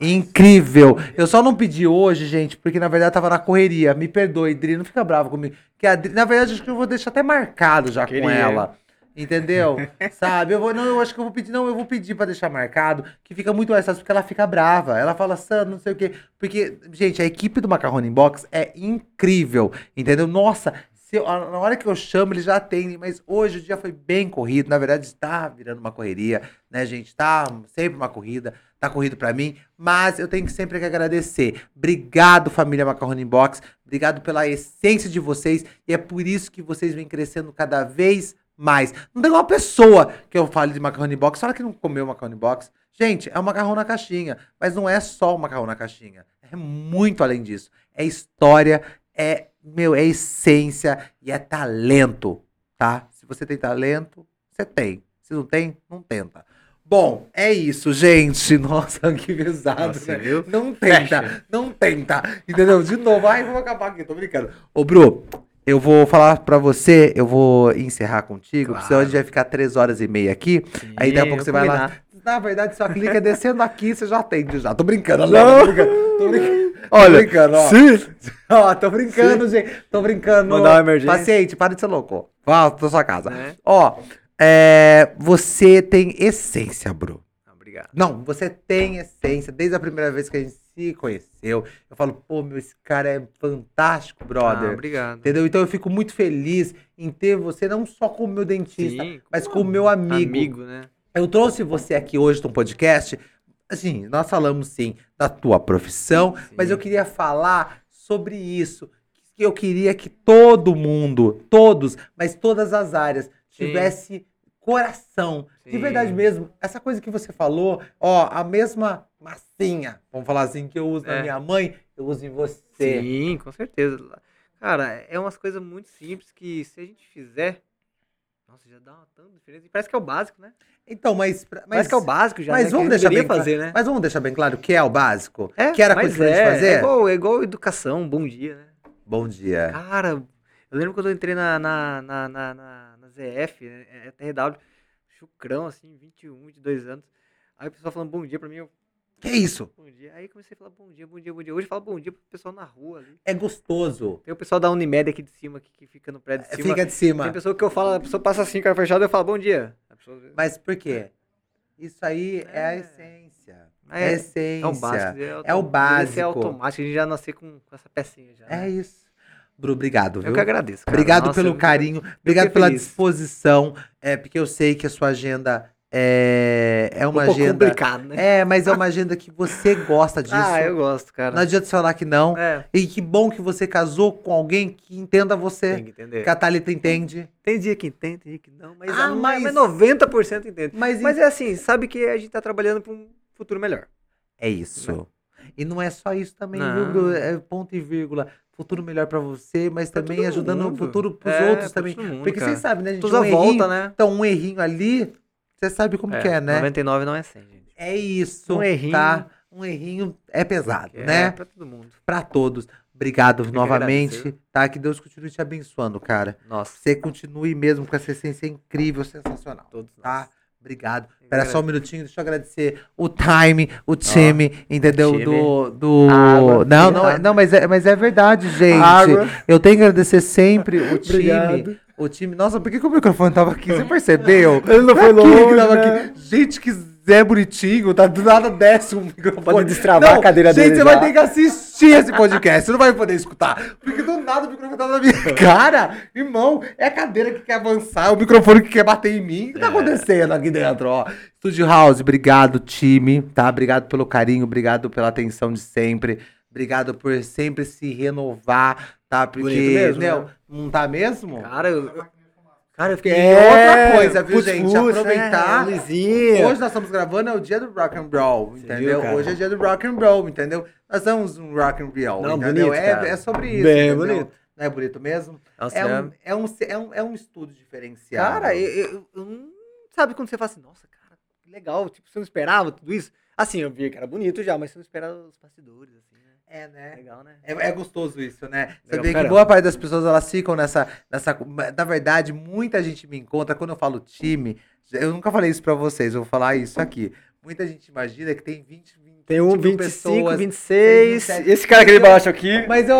Incrível. Eu só não pedi hoje, gente, porque na verdade tava na correria. Me perdoe, Dri, não fica bravo comigo. Que a Dri, na verdade, acho que eu vou deixar até marcado já Queria. com ela. Entendeu? Sabe? Eu vou, não, eu acho que eu vou pedir, não, eu vou pedir pra deixar marcado, que fica muito mais fácil, porque ela fica brava. Ela fala, Sandro, não sei o quê. Porque, gente, a equipe do Macarrone Box é incrível, entendeu? Nossa, eu- na hora que eu chamo, eles já atendem, mas hoje o dia foi bem corrido. Na verdade, está virando uma correria, né, gente? Tá sempre uma corrida, tá corrido pra mim, mas eu tenho que sempre que agradecer. Obrigado, família Macarrone Box. Obrigado pela essência de vocês. E é por isso que vocês vêm crescendo cada vez mais. Não tem uma pessoa que eu fale de macarrone box, fala que não comeu macarrone box. Gente, é um macarrão na caixinha, mas não é só o macarrão na caixinha. É muito além disso. É história, é, meu, é essência e é talento, tá? Se você tem talento, você tem. Se não tem, não tenta. Bom, é isso, gente. Nossa, que pesado, Nossa, né? viu? Não tenta, não tenta. Entendeu? De novo, ai, vou acabar aqui, tô brincando. Ô, Bru, eu vou falar pra você, eu vou encerrar contigo, porque senão a gente vai ficar três horas e meia aqui. aí daqui a pouco você vai lá. Na verdade, só clica descendo aqui, você já atende já. Tô brincando, não. Tô brincando. Tô brincando. Olha, tô brincando, ó. se- Ó, tô brincando, gente. Tô brincando. Mandar uma emergência. Paciente, para de ser louco. Vá pra sua casa. Né? Ó, é, você tem essência, Bru. Obrigado. Não, você tem essência. Desde a primeira vez que a gente se conheceu, eu falo, pô, meu, esse cara é fantástico, brother. Ah, obrigado. Entendeu? Então eu fico muito feliz em ter você não só como meu dentista, Sim, mas como meu amigo. Amigo, né? Eu trouxe você aqui hoje no podcast. Assim, nós falamos sim da tua profissão, Sim. mas eu queria falar sobre isso. Que eu queria que todo mundo, todos, mas todas as áreas, tivesse coração. De Sim. verdade mesmo. Essa coisa que você falou, ó, a mesma massinha, vamos falar assim, que eu uso na É. minha mãe, eu uso em você. Sim, com certeza. Cara, é umas coisas muito simples que se a gente fizer. Nossa, já dá uma tanta diferença. E parece que é o básico, né? Então, mas. mas Parece que é o básico já. mas né? vamos deixar bem claro- fazer, né? Mas vamos deixar bem claro que é o básico? É, que era mas coisa é, fazer? É igual, é igual educação, bom dia, né? Bom dia. Cara, eu lembro quando eu entrei na, na, na, na, na, na ZF, né, é, TRW, chucrão, assim, 21, 22 anos. Aí o pessoal falando bom dia pra mim, eu, Que isso? bom dia. Aí comecei a falar bom dia, bom dia, bom dia. Hoje eu falo bom dia pro pessoal na rua ali. É gostoso. Tem o pessoal da Unimed aqui de cima, que, que fica no prédio de cima. Fica de cima. Tem pessoa que eu falo, a pessoa passa assim, cara fechado, eu falo bom dia. A pessoa, Mas por quê? Isso aí é, a É. essência. É, É, a essência. é o básico. É o autom- deveria básico. ser automático, a gente já nascer com, com essa pecinha já. É né? isso. Bru, obrigado, viu? Eu que agradeço. cara. Obrigado Nossa, pelo eu- carinho, obrigado pela feliz. disposição, é, porque eu sei que a sua agenda é, é uma um agenda. complicado, né? É, mas é uma agenda que você gosta disso. Ah, eu gosto, cara. Não adianta você falar que não. É, E que bom que você casou com alguém que entenda você. tem que entender. Que a Thalita entende. Tem dia que entende, tem dia que não, mas, Ah, a ma- mas- mas 90% entende. Mas, Mas é assim, sabe que a gente tá trabalhando pra um futuro melhor. é isso. E não é só isso também, viu? É ponto e vírgula. Futuro melhor pra você, mas Pra também ajudando o mundo. futuro pros É, outros também. mundo, Porque vocês sabem, né, gente? Tudo um à errinho, volta, né? Então, um errinho ali, você sabe como que é, né? 99 não é 100, gente. É isso, Um errinho. tá? Um errinho é pesado, É, né? pra todo mundo. Pra todos. Obrigado que novamente, tá? Que Deus continue te abençoando, cara. Nossa, Você continue mesmo com essa essência incrível, sensacional, todos tá? nós. Obrigado. Eu Espera só um minutinho, deixa eu agradecer o time, o time, entendeu? time. Do. do... Água, não, não, é- água. não mas, é, mas é verdade, gente. Água. Eu tenho que agradecer sempre o time. Obrigado. O time. Nossa, por que, que o microfone tava aqui? Você percebeu? Ele não foi Aqui longe, que tava né? aqui. Gente, que Zé bonitinho, tá do nada desce um microfone. Pode destravar a cadeira gente, dele você vai já. ter que assistir esse podcast, você não vai poder escutar. Porque do nada o microfone tá na minha cara. Irmão, é a cadeira que quer avançar, é o microfone que quer bater em mim. O que tá É. acontecendo aqui dentro, ó? Studio House, obrigado, time, tá? Obrigado pelo carinho, obrigado pela atenção de sempre. Obrigado por sempre se renovar, tá? Porque, mesmo, não, né? Não tá mesmo? Cara, eu, cara, eu fiquei... E outra coisa, viu, putz, gente? putz, Aproveitar. É. Hoje nós estamos gravando, é o dia do rock and roll, entendeu? viu? Hoje é dia do rock and roll, entendeu? Nós somos um rock and roll, Não, entendeu? bonito, é, é sobre isso, Bem entendeu? bonito. Não é bonito mesmo? Nossa, É é- um, é, um, é, um, é um estudo diferenciado. Cara, eu, eu- eu não- sabe quando você fala assim, nossa, cara, que legal, tipo, você não esperava tudo isso? Assim, eu vi que era bonito já, mas você não esperava os bastidores, assim? É, né? Legal, né? É, é gostoso isso, né? Legal pra que boa parte das pessoas elas ficam nessa, nessa. Na verdade, muita gente me encontra. Quando eu falo time, eu nunca falei isso pra vocês, eu vou falar isso aqui. Muita gente imagina que tem 20, 20 Tem um 20 mil 25, tem 26, 27. esse cara aqui de baixo aqui. Mas eu,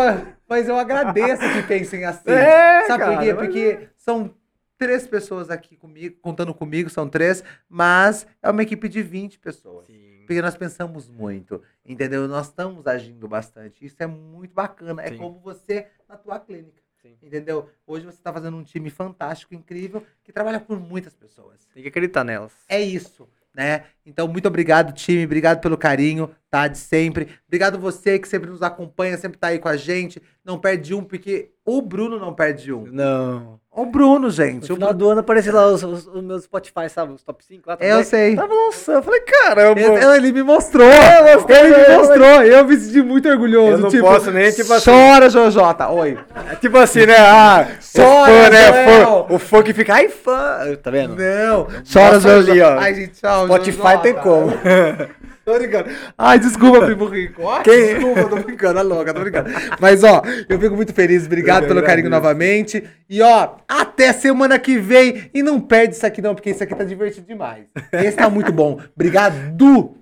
mas eu agradeço que pensem assim. É, Sabe por cara, quê? mas Porque são três pessoas aqui comigo, contando comigo, são três, mas é uma equipe de 20 pessoas. Sim. Porque nós pensamos muito, entendeu? Nós estamos agindo bastante. Isso é muito bacana. É Sim. como você na tua clínica, Sim. entendeu? Hoje você está fazendo um time fantástico, incrível, que trabalha por muitas pessoas. Tem que acreditar nelas. É isso, né? Então, muito obrigado, time. Obrigado pelo carinho, tá? De sempre. Obrigado você que sempre nos acompanha, sempre tá aí com a gente. Não perde um, porque o Bruno não perde um. Não. O Bruno, No gente. O final Bruno... do ano apareceu lá os, os- os meus Spotify, sabe? Os top 5 lá. É, Eu também. sei. Tava lançando. Eu falei, caramba. Ele, ele me mostrou. mostrou, ele me eu- mostrou. Eu me senti muito orgulhoso. Eu não tipo, posso nem, tipo assim- Chora, Jojota. Oi. É tipo assim, né? Ah, Chora, o fã, né? Fã- o fã que fica, ai, fã. Tá vendo? Não. Chora, Jojota. ó. Ai, gente, tchau. Spotify Jojota. tem como. Tô brincando. Ai, desculpa, primo rico. Ai, Quem- Desculpa, tô brincando, é louca, tô brincando. Mas, ó, eu fico muito feliz. Obrigado Eu pelo carinho novamente. E, ó, até semana que vem. E não perde isso aqui, não, porque isso aqui tá divertido demais. Esse tá muito bom. Obrigado.